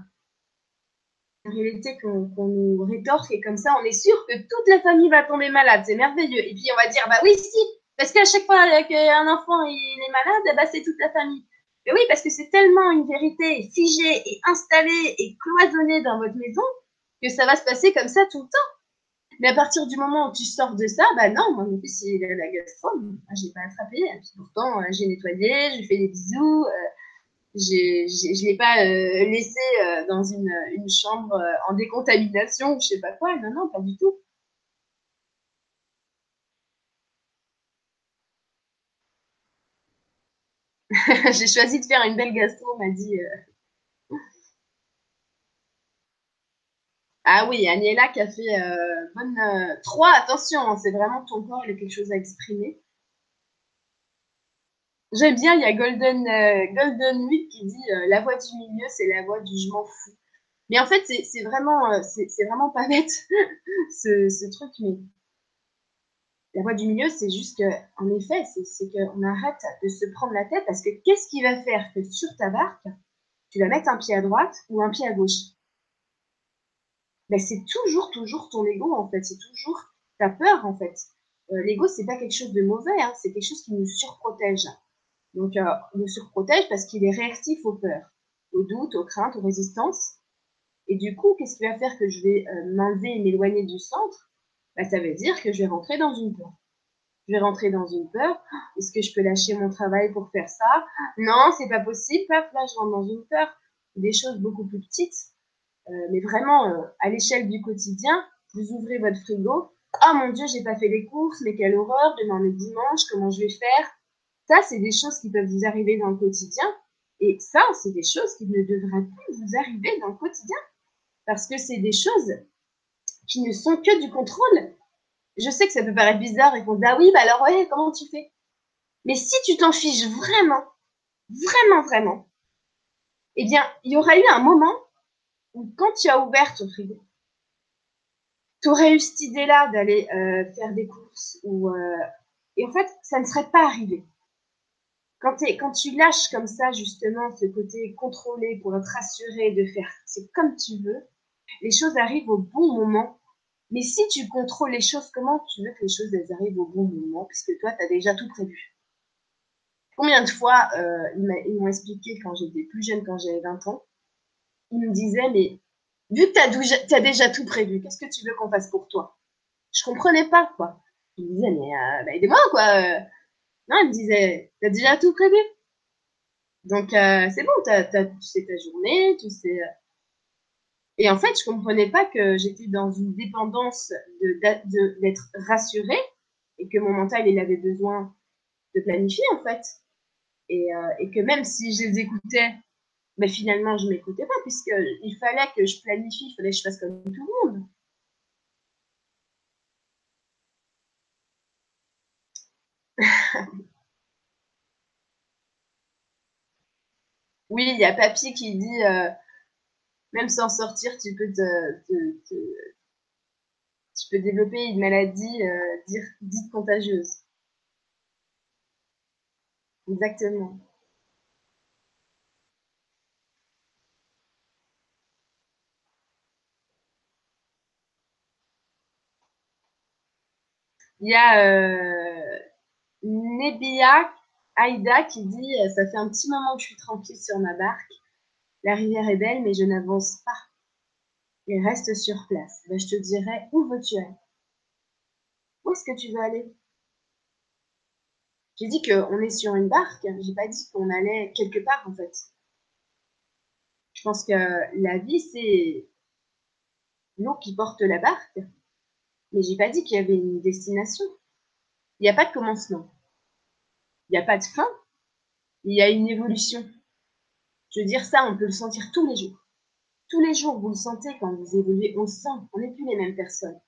Une réalité qu'on nous rétorque et comme ça, on est sûr que toute la famille va tomber malade. C'est merveilleux. Et puis, on va dire, bah oui, si, parce qu'à chaque fois qu'un enfant il est malade, ben, c'est toute la famille. Mais oui, parce que c'est tellement une vérité figée et installée et cloisonnée dans votre maison que ça va se passer comme ça tout le temps. Mais à partir du moment où tu sors de ça, bah non, moi mon fils il a la gastro, j'ai pas attrapé. pourtant euh, j'ai nettoyé, j'ai fait des bisous, euh, je l'ai pas euh, laissé euh, dans une, chambre en décontamination ou je sais pas quoi. Non non, pas du tout. J'ai choisi de faire une belle gastro, m'a dit. Euh. Ah oui, Aniela qui a fait euh, bonne. Euh, trois, attention, hein, c'est vraiment ton corps, il a quelque chose à exprimer. J'aime bien, il y a Golden, Golden Week qui dit la voix du milieu, c'est la voix du je m'en fous. Mais en fait, c'est vraiment, c'est vraiment pas bête ce, ce truc, mais la voie du milieu, c'est juste que, en effet, c'est qu'on arrête de se prendre la tête parce que qu'est-ce qui va faire que sur ta barque, tu vas mettre un pied à droite ou un pied à gauche? Ben, C'est toujours, toujours ton ego, en fait. C'est toujours ta peur, en fait. Euh, L'ego, c'est pas quelque chose de mauvais, hein, c'est quelque chose qui nous surprotège. Donc, euh, nous surprotège parce qu'il est réactif aux peurs, aux doutes, aux craintes, aux résistances. Et du coup, qu'est-ce qui va faire que je vais euh, m'enlever et m'éloigner du centre? Bah, ça veut dire que je vais rentrer dans une peur. Je vais rentrer dans une peur. Est-ce que je peux lâcher mon travail pour faire ça? Non, c'est pas possible. là, je rentre dans une peur. Des choses beaucoup plus petites. Euh, mais vraiment, euh, à l'échelle du quotidien, vous ouvrez votre frigo. Oh mon Dieu, j'ai pas fait les courses, mais quelle horreur, demain est dimanche, comment je vais faire? Ça, c'est des choses qui peuvent vous arriver dans le quotidien. Et ça, c'est des choses qui ne devraient plus vous arriver dans le quotidien. Parce que c'est des choses qui ne sont que du contrôle. Je sais que ça peut paraître bizarre et qu'on dit ah oui, bah alors ouais, comment tu fais? Mais si tu t'en fiches vraiment, vraiment, vraiment, eh bien, il y aura eu un moment où quand tu as ouvert ton frigo, tu aurais eu cette idée-là d'aller euh, faire des courses ou euh, et en fait, ça ne serait pas arrivé. Quand, tu lâches comme ça justement ce côté contrôlé pour être rassuré de faire c'est comme tu veux, les choses arrivent au bon moment. Mais si tu contrôles les choses, comment tu veux que les choses elles arrivent au bon moment Puisque toi, tu as déjà tout prévu? Combien de fois euh, ils m'ont expliqué quand j'étais plus jeune, quand j'avais 20 ans, ils me disaient, mais vu que tu as, déjà tout prévu, qu'est-ce que tu veux qu'on fasse pour toi? Je comprenais pas, quoi. Ils me disaient, mais euh, bah, aidez-moi, quoi. Non, ils me disaient, as déjà tout prévu? Donc, euh, c'est bon, t'as, t'as, tu sais ta journée, tu sais. Euh. Et en fait, je comprenais pas que j'étais dans une dépendance d'être rassurée et que mon mental, il avait besoin de planifier, en fait. Et, euh, que même si je les écoutais, mais ben, finalement, je m'écoutais pas, puisqu'il fallait que je planifie, il fallait que je fasse comme tout le monde. Oui, il y a Papy qui dit euh, même sans sortir, tu peux te, développer une maladie euh, dite contagieuse. Exactement. Il y a euh, Nebia Aïda qui dit euh, Ça fait un petit moment que je suis tranquille sur ma barque. La rivière est belle, mais je n'avance pas. Et reste sur place. Ben, je te dirais Où veux-tu aller Où est-ce que tu veux aller? J'ai dit qu'on est sur une barque. J'ai pas dit qu'on allait quelque part en fait. Je pense que la vie, c'est l'eau qui porte la barque. Mais j'ai pas dit qu'il y avait une destination. Il n'y a pas de commencement. Il n'y a pas de fin. Il y a une évolution. Je veux dire ça, on peut le sentir tous les jours. Tous les jours, vous le sentez quand vous évoluez, on sent, on n'est plus les mêmes personnes.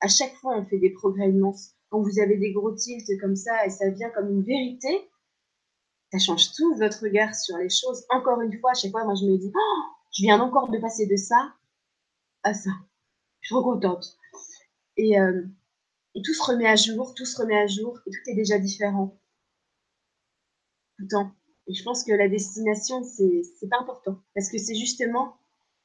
À chaque fois, on fait des progrès immenses. Quand vous avez des gros tilts comme ça et ça vient comme une vérité, ça change tout votre regard sur les choses. Encore une fois, à chaque fois, moi, je me dis, oh, je viens encore de passer de ça à ça. Je suis trop contente. Et, euh, et tout se remet à jour, tout se remet à jour, et tout est déjà différent. Temps. Et je pense que la destination, c'est, c'est pas important. Parce que c'est justement,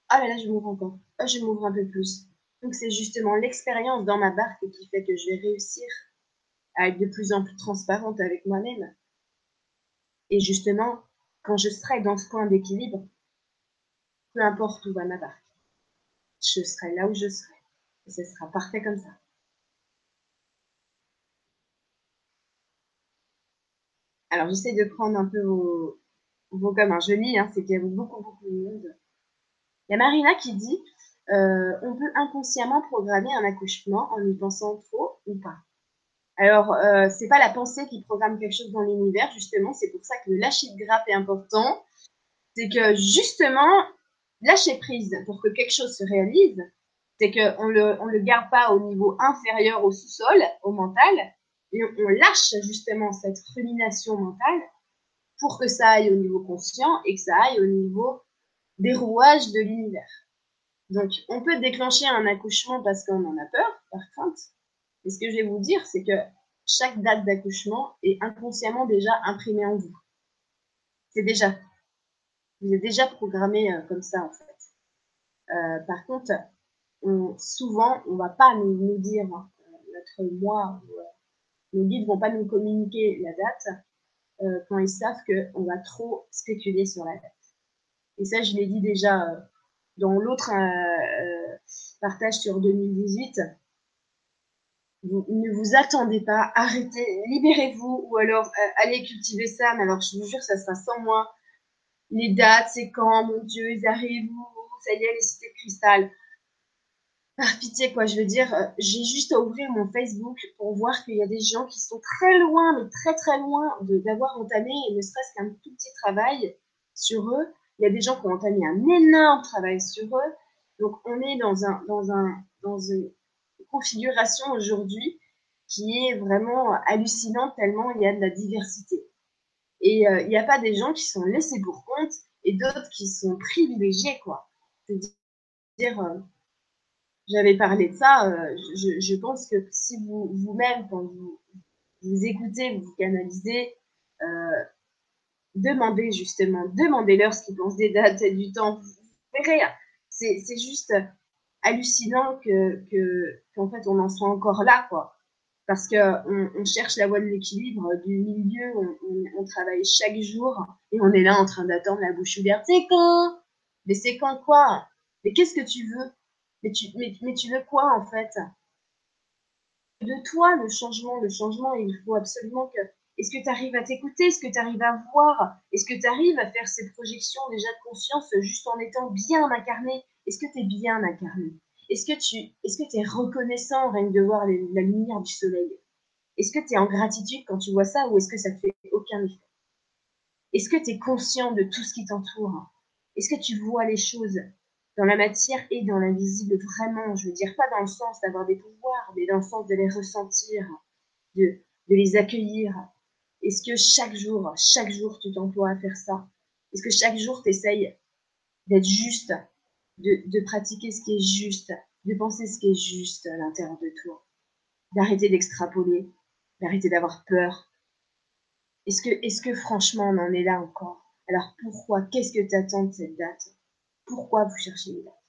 ah là là, je m'ouvre encore. Ah, je m'ouvre un peu plus. Donc c'est justement l'expérience dans ma barque qui fait que je vais réussir à être de plus en plus transparente avec moi-même. Et justement, quand je serai dans ce point d'équilibre, peu importe où va ma barque, je serai là où je serai. Et ce sera parfait comme ça. Alors, j'essaie de prendre un peu vos, vos communs. Je lis, hein, c'est qu'il y a beaucoup, beaucoup de monde. Il y a Marina qui dit euh, on peut inconsciemment programmer un accouchement en y pensant trop ou pas. Alors, euh, c'est pas la pensée qui programme quelque chose dans l'univers, justement. C'est pour ça que le lâcher de grappe est important. C'est que justement, lâcher prise pour que quelque chose se réalise, c'est qu'on le, on le garde pas au niveau inférieur au sous-sol, au mental, et on, lâche justement cette rumination mentale pour que ça aille au niveau conscient et que ça aille au niveau des rouages de l'univers. Donc, on peut déclencher un accouchement parce qu'on en a peur, par crainte. Et ce que je vais vous dire, c'est que chaque date d'accouchement est inconsciemment déjà imprimée en vous. C'est déjà. Vous êtes déjà programmé euh, comme ça, en fait. Euh, par contre, souvent, on va pas nous, dire hein, notre moi, euh, nos guides vont pas nous communiquer la date euh, quand ils savent qu'on va trop spéculer sur la date. Et ça, je l'ai dit déjà euh, dans l'autre partage sur 2018. Vous, ne vous attendez pas, arrêtez, libérez-vous, ou alors allez cultiver ça, mais alors je vous jure, ça sera sans moi. Les dates, c'est quand, mon Dieu, ils arrivent, ça y est, les cités de cristal par pitié, quoi. Je veux dire, euh, j'ai juste à ouvrir mon Facebook pour voir qu'il y a des gens qui sont très loin, mais très très loin d'avoir entamé, ne serait-ce qu'un tout petit travail sur eux. Il y a des gens qui ont entamé un énorme travail sur eux. Donc, on est dans un, dans un, dans une configuration aujourd'hui qui est vraiment hallucinante tellement il y a de la diversité. Et euh, il n'y a pas des gens qui sont laissés pour compte et d'autres qui sont privilégiés, quoi. C'est-à-dire, j'avais parlé de ça. Euh, je, je, pense que si vous vous-même, quand vous, vous écoutez, vous canalisez, euh, demandez justement, demandez-leur ce qu'ils pensent des dates et du temps. Vous verrez, c'est, c'est juste hallucinant que, que, qu'en fait on en soit encore là, quoi. Parce que on, cherche la voie de l'équilibre, du milieu, on, on, travaille chaque jour et on est là en train d'attendre la bouche ouverte. C'est quand? Mais c'est quand quoi? Mais qu'est-ce que tu veux? Mais tu, veux quoi en fait? De toi, le changement, le changement, il faut absolument que Est-ce que tu arrives à t'écouter? Est-ce que tu arrives à voir? Est-ce que tu arrives à faire ces projections déjà de conscience juste en étant bien incarné? Est-ce que tu es bien incarné? Est-ce que tu es reconnaissant rien de voir la lumière du soleil? Est-ce que tu es en gratitude quand tu vois ça ou est-ce que ça ne fait aucun effet? Est-ce que tu es conscient de tout ce qui t'entoure? Est-ce que tu vois les choses? Dans la matière et dans l'invisible vraiment. Je veux dire pas dans le sens d'avoir des pouvoirs, mais dans le sens de les ressentir, de, les accueillir, est-ce que chaque jour, chaque jour, tu t'emploies à faire ça? Est-ce que chaque jour, tu essayes d'être juste, de, pratiquer ce qui est juste, de penser ce qui est juste à l'intérieur de toi? D'arrêter d'extrapoler, d'arrêter d'avoir peur? Est-ce que, est que franchement, on en est là encore? Alors pourquoi? Qu'est-ce que tu attends de cette date? Pourquoi vous cherchez une date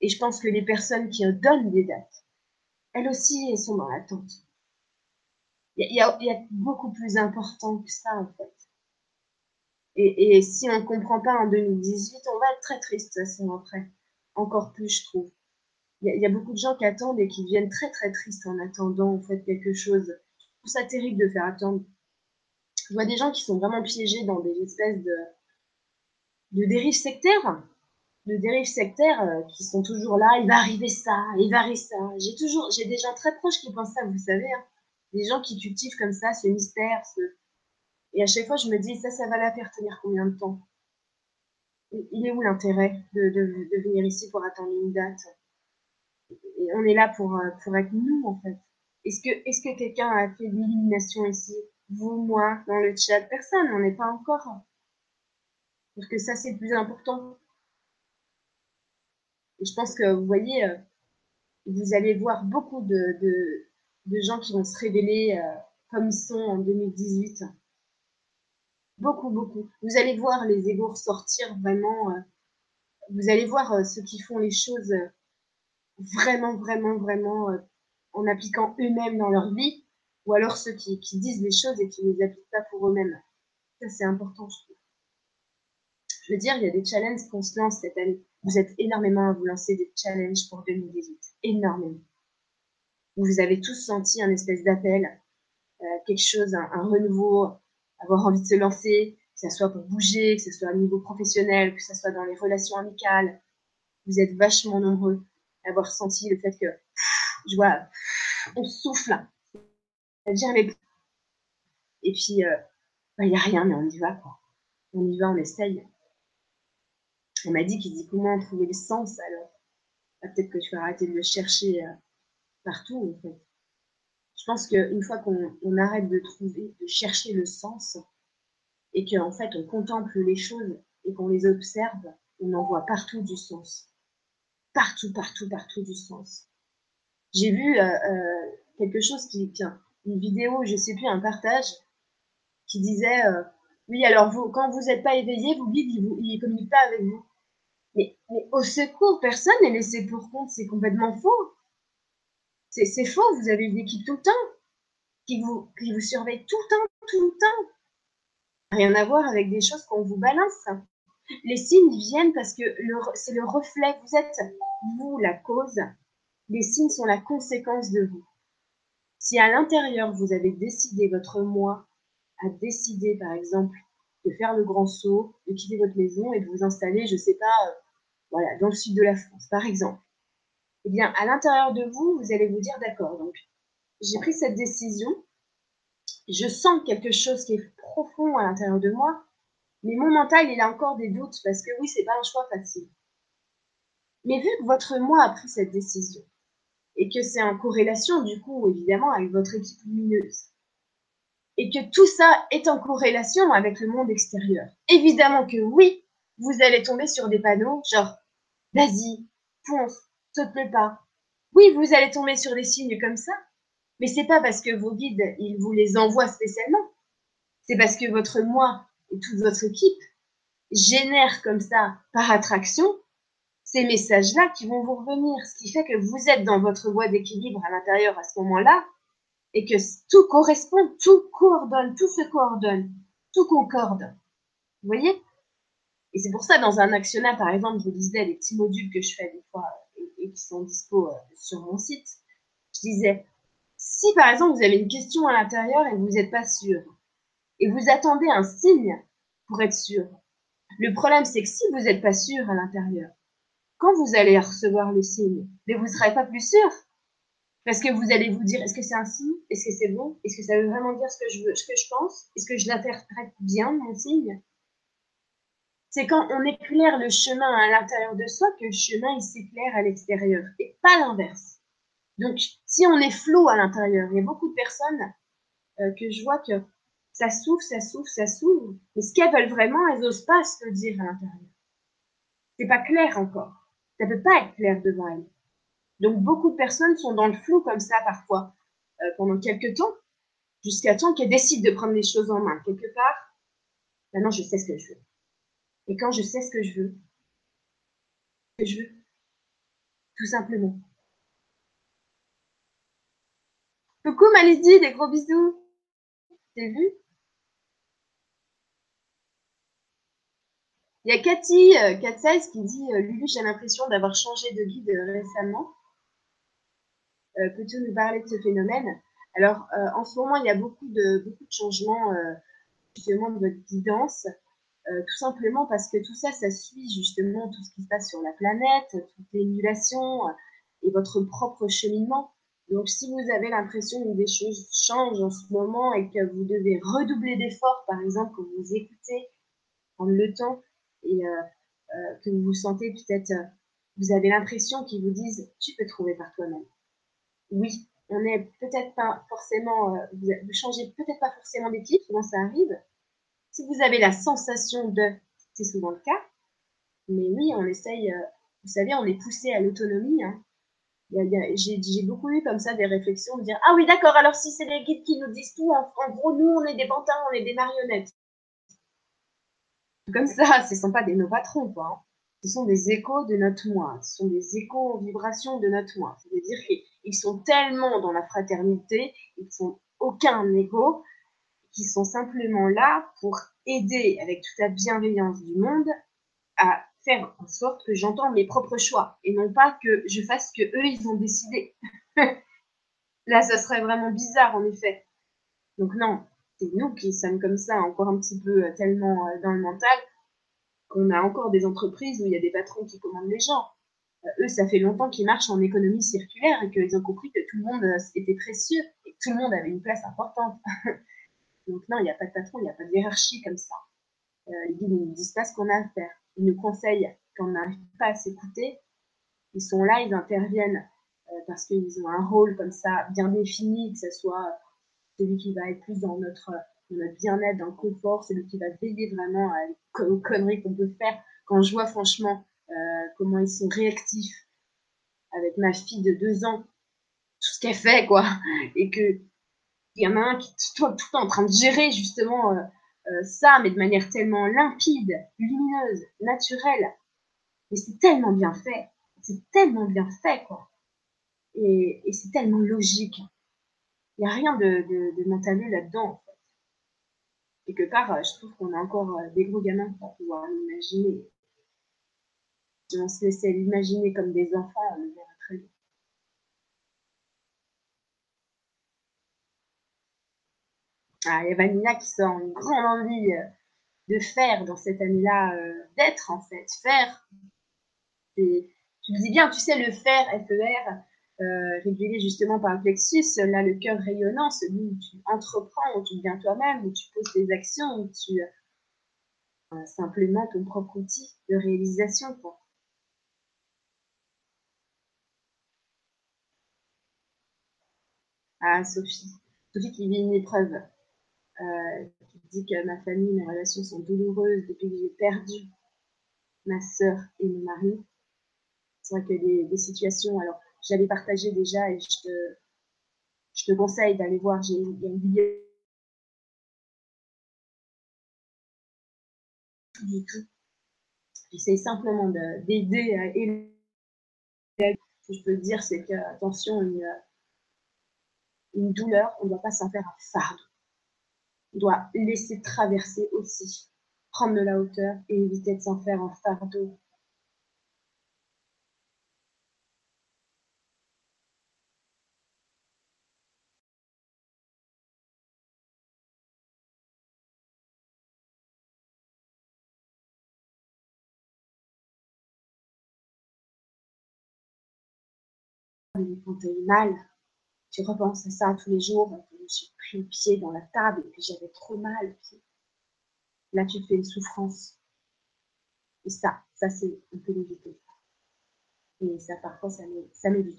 Et je pense que les personnes qui donnent des dates, elles aussi, elles sont dans l'attente. Il y, a, beaucoup plus important que ça, en fait. Et, si on ne comprend pas en 2018, on va être très triste, ça, c'est après. Encore plus, je trouve. Il y, a beaucoup de gens qui attendent et qui deviennent très, très tristes en attendant, en fait, quelque chose. Je trouve ça terrible de faire attendre. Je vois des gens qui sont vraiment piégés dans des espèces de, de dérives sectaires de dérives sectaires euh, qui sont toujours là, il va arriver ça, il va arriver ça. J'ai toujours, j'ai des gens très proches qui pensent ça, vous savez. Hein des gens qui cultivent comme ça ce mystère. Ce... Et à chaque fois, je me dis, ça, ça va la faire tenir combien de temps? Il est où l'intérêt de, de, venir ici pour attendre une date? Et on est là pour, euh, pour être nous, en fait. Est-ce que, est que quelqu'un a fait l'illumination ici? Vous, moi, dans le chat? Personne, on n'est pas encore. Parce que ça, c'est le plus important. Et je pense que, vous voyez, euh, vous allez voir beaucoup de, de gens qui vont se révéler euh, comme ils sont en 2018. Beaucoup, beaucoup. Vous allez voir les égaux ressortir vraiment. Euh, vous allez voir ceux qui font les choses vraiment, vraiment, vraiment en appliquant eux-mêmes dans leur vie, ou alors ceux qui, qui, disent les choses et qui ne les appliquent pas pour eux-mêmes. Ça, c'est important, je trouve. Je veux dire, il y a des challenges qu'on se lance cette année. Vous êtes énormément à vous lancer des challenges pour 2018. Énormément vous avez tous senti un espèce d'appel, euh, quelque chose, un, renouveau, avoir envie de se lancer, que ce soit pour bouger, que ce soit au niveau professionnel, que ce soit dans les relations amicales. Vous êtes vachement nombreux à avoir senti le fait que, je vois, on souffle, c'est-à-dire les... Et puis, euh, bah, il n'y a rien, mais on y va, quoi. On y va, on essaye. On m'a dit qu'il dit comment trouver le sens, alors? Bah, peut-être que je vais arrêter de le chercher. Euh, partout, en fait. Je pense qu'une fois qu'on arrête de trouver, de chercher le sens, et qu'en fait on contemple les choses et qu'on les observe, on en voit partout du sens. Partout, partout, partout du sens. J'ai vu euh, euh, quelque chose qui, tiens, une vidéo, je sais plus, un partage, qui disait, oui, alors vous, quand vous n'êtes pas éveillé, vous dites, il, ne communique pas avec vous. Mais, au secours, personne n'est laissé pour compte, c'est complètement faux. C'est faux, vous avez une équipe tout le temps qui vous, qui vous surveille tout le temps, tout le temps. Rien à voir avec des choses qu'on vous balance. Les signes viennent parce que c'est le reflet. Vous êtes, vous, la cause. Les signes sont la conséquence de vous. Si à l'intérieur, vous avez décidé, votre moi a décidé, par exemple, de faire le grand saut, de quitter votre maison et de vous installer, je ne sais pas, euh, voilà, dans le sud de la France, par exemple eh bien, à l'intérieur de vous, vous allez vous dire, d'accord, donc j'ai pris cette décision, je sens quelque chose qui est profond à l'intérieur de moi, mais mon mental, il a encore des doutes parce que oui, c'est pas un choix facile. Mais vu que votre moi a pris cette décision et que c'est en corrélation du coup évidemment avec votre équipe lumineuse et que tout ça est en corrélation avec le monde extérieur, évidemment que oui, vous allez tomber sur des panneaux genre vas-y, fonce, te plaît pas. Oui, vous allez tomber sur des signes comme ça, mais c'est pas parce que vos guides, ils vous les envoient spécialement. C'est parce que votre moi et toute votre équipe génèrent comme ça, par attraction, ces messages-là qui vont vous revenir. Ce qui fait que vous êtes dans votre voie d'équilibre à l'intérieur à ce moment-là et que tout correspond, tout coordonne, tout se coordonne, tout concorde. Vous voyez? Et c'est pour ça, dans un actionnat, par exemple, je vous disais, les petits modules que je fais des fois et qui sont dispo euh, sur mon site, je disais, Si par exemple vous avez une question à l'intérieur et vous n'êtes pas sûr, et vous attendez un signe pour être sûr, le problème c'est que si vous n'êtes pas sûr à l'intérieur, quand vous allez recevoir le signe, mais vous ne serez pas plus sûr? Parce que vous allez vous dire, est-ce que c'est un signe? Est-ce que c'est bon? Est-ce que ça veut vraiment dire ce que je veux, ce que je pense? Est-ce que je l'interprète bien, mon signe? C'est quand on éclaire le chemin à l'intérieur de soi que le chemin s'éclaire à l'extérieur, et pas l'inverse. Donc, si on est flou à l'intérieur, il y a beaucoup de personnes euh, que je vois que ça s'ouvre, ça s'ouvre, ça s'ouvre, mais ce qu'elles veulent vraiment, elles n'osent pas se le dire à l'intérieur. C'est pas clair encore. Ça peut pas être clair devant elles. Donc beaucoup de personnes sont dans le flou comme ça parfois euh, pendant quelques temps, jusqu'à temps qu'elles décident de prendre les choses en main. Quelque part, maintenant je sais ce que je veux. Et quand je sais ce que je veux, je veux, tout simplement. Coucou Malidi, des gros bisous. T'as vu Il y a Cathy, euh, qui dit euh, Lulu, j'ai l'impression d'avoir changé de guide récemment. Euh, Peux-tu nous parler de ce phénomène? Alors, euh, en ce moment, il y a beaucoup de, beaucoup de changements justement de votre guidance. Tout simplement parce que tout ça, ça suit justement tout ce qui se passe sur la planète, toutes les émulations et votre propre cheminement. Donc, si vous avez l'impression que des choses changent en ce moment et que vous devez redoubler d'efforts, par exemple, que vous écoutez, prendre le temps, et euh, euh, que vous vous sentez peut-être, euh, vous avez l'impression qu'ils vous disent tu peux trouver par toi-même. Oui, on n'est peut-être pas forcément, vous, changez peut-être pas forcément d'équipe, souvent ça arrive. Si vous avez la sensation de, c'est souvent le cas, mais oui, on essaye, vous savez, on est poussé à l'autonomie. Hein. J'ai beaucoup eu comme ça des réflexions de dire Ah oui, d'accord, alors si c'est les guides qui nous disent tout, en, gros, nous, on est des pantins, on est des marionnettes comme ça, ce ne sont pas des nos patrons, quoi. Hein. Ce sont des échos de notre moi, ce sont des échos en vibration de notre moi. C'est-à-dire qu'ils sont tellement dans la fraternité, ils ne sont aucun égo, qui sont simplement là pour aider avec toute la bienveillance du monde à faire en sorte que j'entende mes propres choix et non pas que je fasse ce que eux ils ont décidé. là, ça serait vraiment bizarre en effet. Donc non, c'est nous qui sommes comme ça, encore un petit peu euh, tellement euh, dans le mental, qu'on a encore des entreprises où il y a des patrons qui commandent les gens. Euh, eux, ça fait longtemps qu'ils marchent en économie circulaire et qu'ils ont compris que tout le monde était précieux et que tout le monde avait une place importante. Donc non, il n'y a pas de patron, il n'y a pas de hiérarchie comme ça. ils ne nous disent pas ce qu'on a à faire. Ils nous conseillent quand on n'arrive pas à s'écouter. Ils sont là, ils interviennent parce qu'ils ont un rôle comme ça bien défini, que ce soit celui qui va être plus dans notre, notre bien-être, dans le confort, celui qui va veiller vraiment aux conneries qu'on peut faire. Quand je vois franchement euh, comment ils sont réactifs avec ma fille de deux ans, tout ce qu'elle fait, quoi, et que il y en a un qui est tout, le temps en train de gérer justement euh, euh, ça, mais de manière tellement limpide, lumineuse, naturelle. Et c'est tellement bien fait, c'est tellement bien fait, quoi. Et, c'est tellement logique. Il n'y a rien de, de, de là-dedans, en fait. Quelque part, euh, je trouve qu'on a encore des gros gamins pour pouvoir l'imaginer. Si on se laissait l'imaginer comme des enfants, on très bien. Ah, il y a Vanilla qui sent une grande envie euh, de faire dans cette année-là, d'être en fait, faire. Et, tu me dis bien, tu sais, le faire, F-E-R, euh, régulé justement par le plexus, là le cœur rayonnant, celui où tu entreprends, où tu deviens toi-même, où tu poses des actions, où tu euh, simplement ton propre outil de réalisation. Ah, Sophie. Sophie qui vit une épreuve, euh, qui dit que ma famille, mes relations sont douloureuses depuis que j'ai perdu ma sœur et mon mari. C'est vrai que des, situations, alors j'avais partagé déjà et je te, je te conseille d'aller voir. J'ai y du tout. J'essaie simplement d'aider à aider. Ce que je peux te dire, c'est que, attention, une, une douleur, on ne doit pas s'en faire un fardeau doit laisser traverser aussi, prendre de la hauteur et éviter de s'en faire un fardeau tu repenses à ça tous les jours, je me suis pris le pied dans la table et puis j'avais trop mal. Là, tu te fais une souffrance. Et ça, ça, c'est, on peut l'éviter. Et ça, parfois, ça met, ça met du.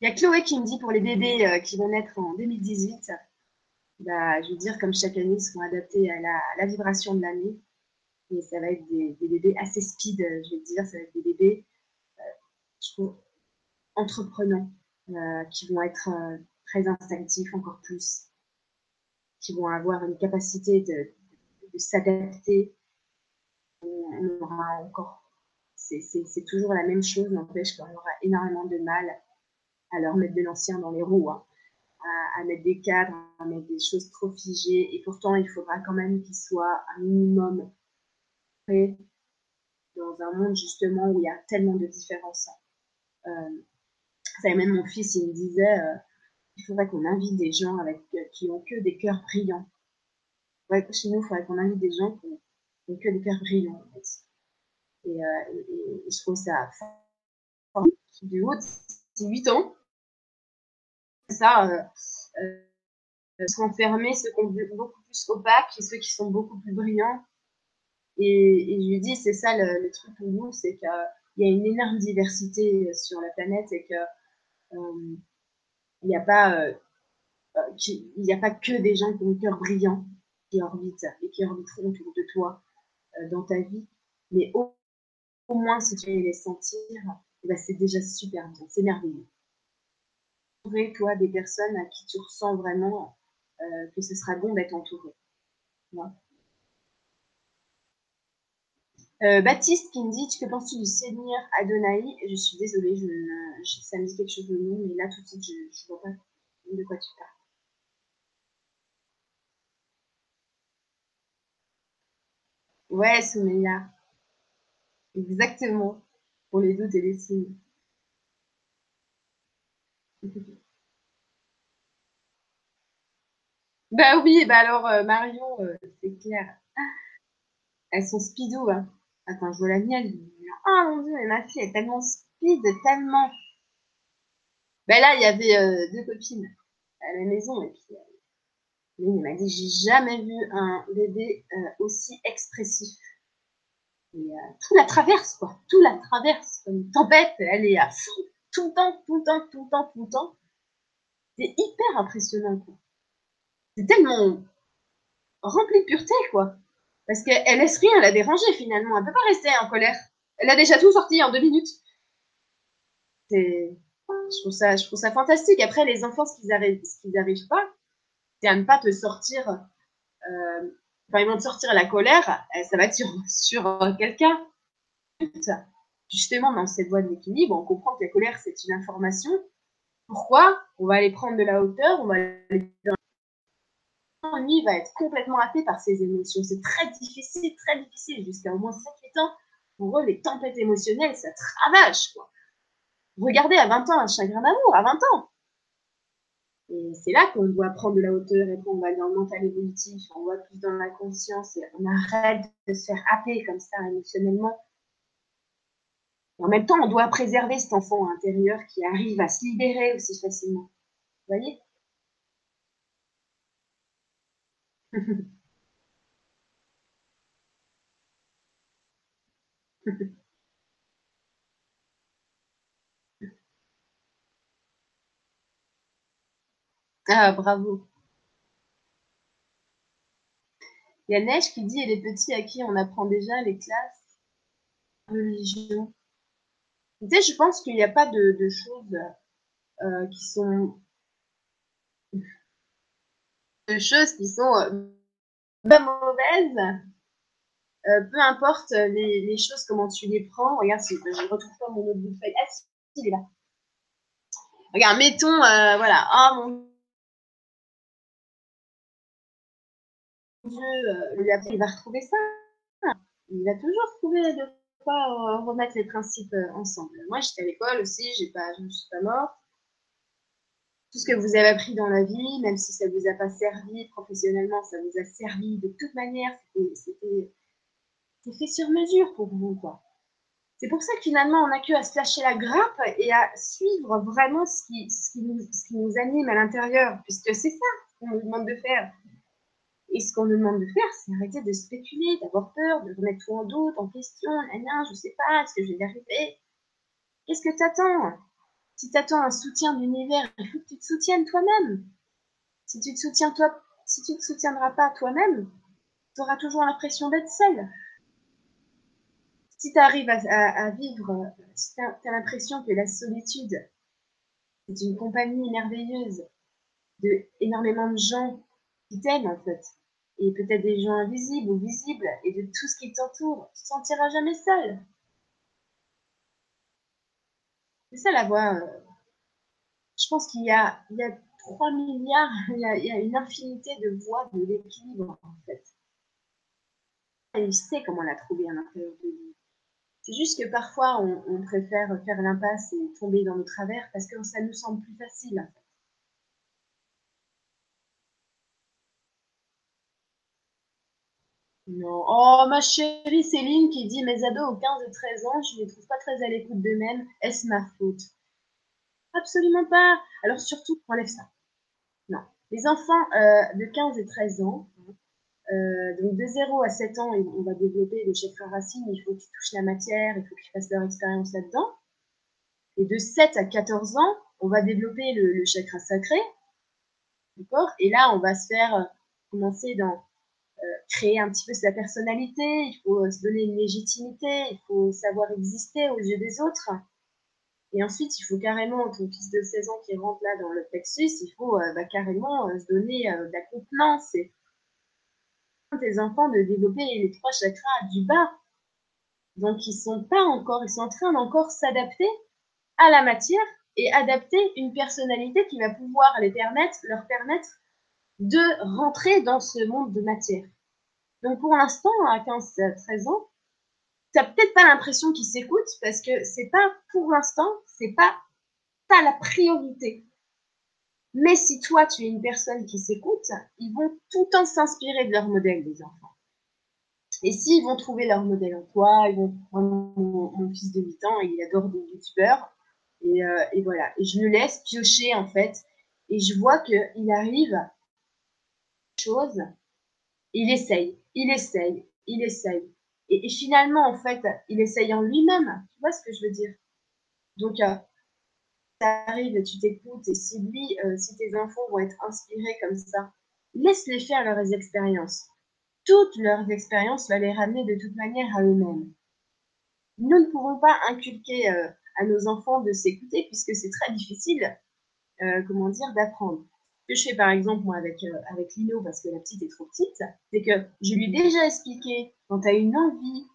Il y a Chloé qui me dit pour les bébés euh, qui vont naître en 2018, bah, je veux dire, comme chaque année, ils seront adaptés à la, vibration de l'année. Et ça va être des, bébés assez speed, je veux dire, ça va être des bébés, euh, entreprenants, euh, qui vont être très instinctifs encore plus, qui vont avoir une capacité de, s'adapter. On, aura encore, c'est toujours la même chose, n'empêche qu'on aura énormément de mal à leur mettre de l'ancien dans les roues, hein. à, mettre des cadres, à mettre des choses trop figées. Et pourtant, il faudra quand même qu'ils soient un minimum prêts dans un monde justement où il y a tellement de différences. Euh, ça, même mon fils, il me disait, euh, il faudrait qu'on invite des gens avec, euh, qui ont que des cœurs brillants. Ouais, chez nous, il faudrait qu'on invite des gens qui ont, que des cœurs brillants. En fait. et, je trouve ça du haut de 8 ans, ça, euh, euh, sont fermés, ceux qui sont beaucoup plus opaques et ceux qui sont beaucoup plus brillants. Et, je lui dis, c'est ça le, truc pour nous, c'est qu'il y a une énorme diversité sur la planète et que euh, il n'y a pas il n'y a pas que des gens qui ont le cœur brillant qui orbitent et qui orbiteront autour de toi dans ta vie, mais au, moins si tu les sentir, eh ben, c'est déjà super bien, c'est merveilleux. Toi, des personnes à qui tu ressens vraiment euh, que ce sera bon d'être entouré. Euh, Baptiste qui me dit Que penses-tu du Seigneur Adonai? Je suis désolée, ça me dit quelque chose de nom, mais là tout de suite, je ne vois pas de quoi tu parles. Ouais, Soumeya. Exactement. Pour les doutes et les signes. Bah oui, bah alors euh, Marion, euh, c'est clair. Elles sont speedo, hein. Attends, je vois la mienne. Ah mon dieu, mais ma fille est tellement speed, tellement. Bah là, il y avait euh, deux copines à la maison et puis l'une m'a dit j'ai jamais vu un bébé aussi expressif. Et tout la traverse, quoi. Tout la traverse. Comme une tempête, elle est à fond tout le temps, tout le temps, tout le temps, tout le temps. C'est hyper impressionnant, quoi. C'est tellement rempli de pureté, quoi. Parce qu'elle laisse rien la déranger, finalement. Elle peut pas rester en colère. Elle a déjà tout sorti en deux minutes. C'est, je trouve ça, je trouve ça fantastique. Après, les enfants, ce qu'ils arrivent, ce qu'ils arrivent pas, c'est à ne pas te sortir, euh, enfin, ils vont te sortir la colère, euh, ça va être sur, sur quelqu'un justement dans cette voie de l'équilibre, on comprend que la colère, c'est une information. Pourquoi? On va aller prendre de la hauteur, on va aller lui va être complètement happé par ses émotions. C'est très difficile, très difficile, jusqu'à au moins 7-8 ans. Pour eux, les tempêtes émotionnelles, ça travache, quoi. Regardez à 20 ans un chagrin d'amour, à 20 ans. Et c'est là qu'on doit prendre de la hauteur et qu'on va dans le mental évolutif, on va plus dans la conscience et on arrête de se faire happer comme ça émotionnellement en même temps, on doit préserver cet enfant intérieur qui arrive à se libérer aussi facilement. Vous voyez? Ah, bravo. Il y a Neige qui dit, et les petits à qui on apprend déjà les classes religion. Tu sais, je pense qu'il n'y a pas de, choses euh, qui sont de choses qui sont euh, pas mauvaises. Euh, peu importe les, choses, comment tu les prends. Regarde, si je retrouve pas mon de feuille. Ah, si, il est là. Regarde, mettons, voilà. Oh mon Dieu, le il va retrouver ça. Il va toujours trouver de euh, remettre les principes euh, ensemble. Moi, j'étais à l'école aussi, pas, je ne suis pas morte. Tout ce que vous avez appris dans la vie, même si ça vous a pas servi professionnellement, ça vous a servi de toute manière. C'était fait sur mesure pour vous, quoi. C'est pour ça que finalement, on n'a que à se lâcher la grappe et à suivre vraiment ce qui, nous, anime à l'intérieur, puisque c'est ça qu'on nous demande de faire. Et ce qu'on nous demande de faire, c'est arrêter de spéculer, d'avoir peur, de remettre tout en doute, en question, rien, je sais pas, est-ce que je vais y arriver? Qu'est-ce que t'attends? Si t'attends un soutien de l'univers, il faut que tu te soutiennes toi-même. Si tu te soutiens toi, si tu te soutiendras pas toi-même, tu auras toujours l'impression d'être seul si tu arrives à, vivre, si tu as, l'impression que la solitude, c'est une compagnie merveilleuse de énormément de gens qui t'aiment en fait, et peut-être des gens invisibles ou visibles, et de tout ce qui t'entoure, tu te sentiras jamais seul. C'est ça la voie. Euh, je pense qu'il y a, il y a 3 milliards, il y a, une infinité de voies de l'équilibre en fait. Et il sait comment la trouver à l'intérieur de lui. C'est juste que parfois, on, préfère faire l'impasse et tomber dans nos travers parce que ça nous semble plus facile. Non. Oh, ma chérie Céline qui dit Mes ados aux 15 et 13 ans, je ne les trouve pas très à l'écoute d'eux-mêmes. Est-ce ma faute? Absolument pas. Alors surtout, enlève ça. Non. Les enfants euh, de 15 et 13 ans, euh, donc de 0 à 7 ans, on va développer le chakra racine, il faut qu'ils touchent la matière, il faut qu'ils fassent leur expérience là-dedans. Et de 7 à 14 ans, on va développer le, chakra sacré. D'accord? Et là, on va se faire euh, commencer dans créer un petit peu sa personnalité, il faut se donner une légitimité, il faut savoir exister aux yeux des autres. Et ensuite, il faut carrément, ton fils de 16 ans qui rentre là dans le plexus, il faut bah, carrément se donner de la contenance et tes enfants de développer les trois chakras du bas. Donc, ils sont pas encore, ils sont en train d'encore s'adapter à la matière et adapter une personnalité qui va pouvoir les permettre, leur permettre de rentrer dans ce monde de matière. Donc, pour l'instant, à 15-13 ans, tu peut-être pas l'impression qu'ils s'écoutent parce que c'est pas, pour l'instant, c'est pas, pas la priorité. Mais si toi, tu es une personne qui s'écoute, ils vont tout le temps s'inspirer de leur modèle, des enfants. Et s'ils vont trouver leur modèle en toi, ils vont prendre mon, fils de 8 ans, il adore des youtubeurs. Et, euh, et, voilà. Et je le laisse piocher, en fait. Et je vois qu'il arrive chose. Il essaye, il essaye, il essaye. Et, finalement, en fait, il essaye en lui-même. Tu vois ce que je veux dire? Donc, euh, arrive, tu t'écoutes, et si lui, euh, si tes enfants vont être inspirés comme ça, laisse-les faire leurs expériences. Toutes leurs expériences vont les ramener de toute manière à eux-mêmes. Nous ne pouvons pas inculquer euh, à nos enfants de s'écouter puisque c'est très difficile, euh, comment dire, d'apprendre. Que je fais par exemple moi avec, avec Lino parce que la petite est trop petite, c'est que je lui ai déjà expliqué quand tu as une envie,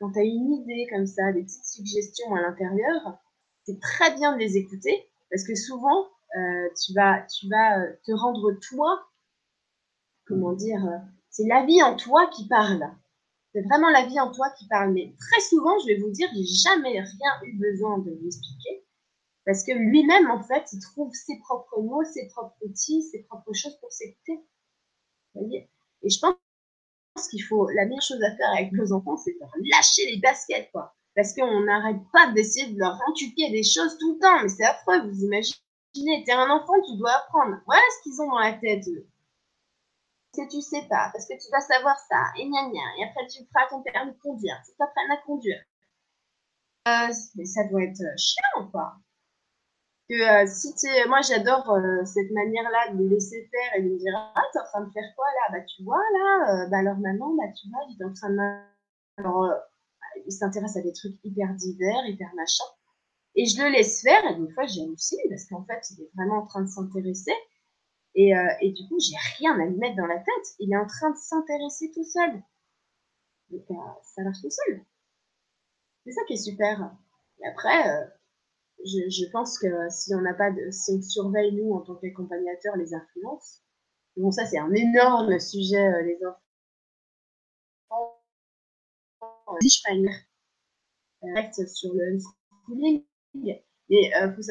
quand tu as une idée comme ça, des petites suggestions à l'intérieur, c'est très bien de les écouter parce que souvent, euh, tu vas, tu vas euh, te rendre toi, comment dire, euh, c'est la vie en toi qui parle. C'est vraiment la vie en toi qui parle. Mais très souvent, je vais vous dire, j'ai jamais rien eu besoin de lui expliquer parce que lui-même, en fait, il trouve ses propres mots, ses propres outils, ses propres choses pour s'écouter. voyez? Et je pense qu'il faut, la meilleure chose à faire avec nos enfants, c'est de lâcher les baskets, quoi parce qu'on n'arrête pas d'essayer de leur inculquer des choses tout le temps. Mais c'est affreux, vous imaginez, t'es un enfant, tu dois apprendre. Voilà ce qu'ils ont dans la tête, eux. que tu sais pas, parce que tu dois savoir ça, et gna gna, et après tu feras ton permis de conduire, tu t'apprennes à conduire. Euh, mais ça doit être chiant, quoi. Que euh, si moi j'adore euh, cette manière-là de les laisser faire et de me dire ah t'es en train de faire quoi là? Bah tu vois là bah alors maintenant bah tu vois j'étais en train de alors il s'intéresse à des trucs hyper divers, hyper machin. Et je le laisse faire, et des fois j'hallucine, parce qu'en fait, il est vraiment en train de s'intéresser. Et, euh, et, du coup, j'ai rien à lui mettre dans la tête. Il est en train de s'intéresser tout seul. Donc, euh, ça marche tout seul. C'est ça qui est super. Et après, euh, je, je, pense que si on n'a pas de, si on surveille nous en tant qu'accompagnateurs les influences, bon ça c'est un énorme sujet les enfants une sur le schooling. Mais il faut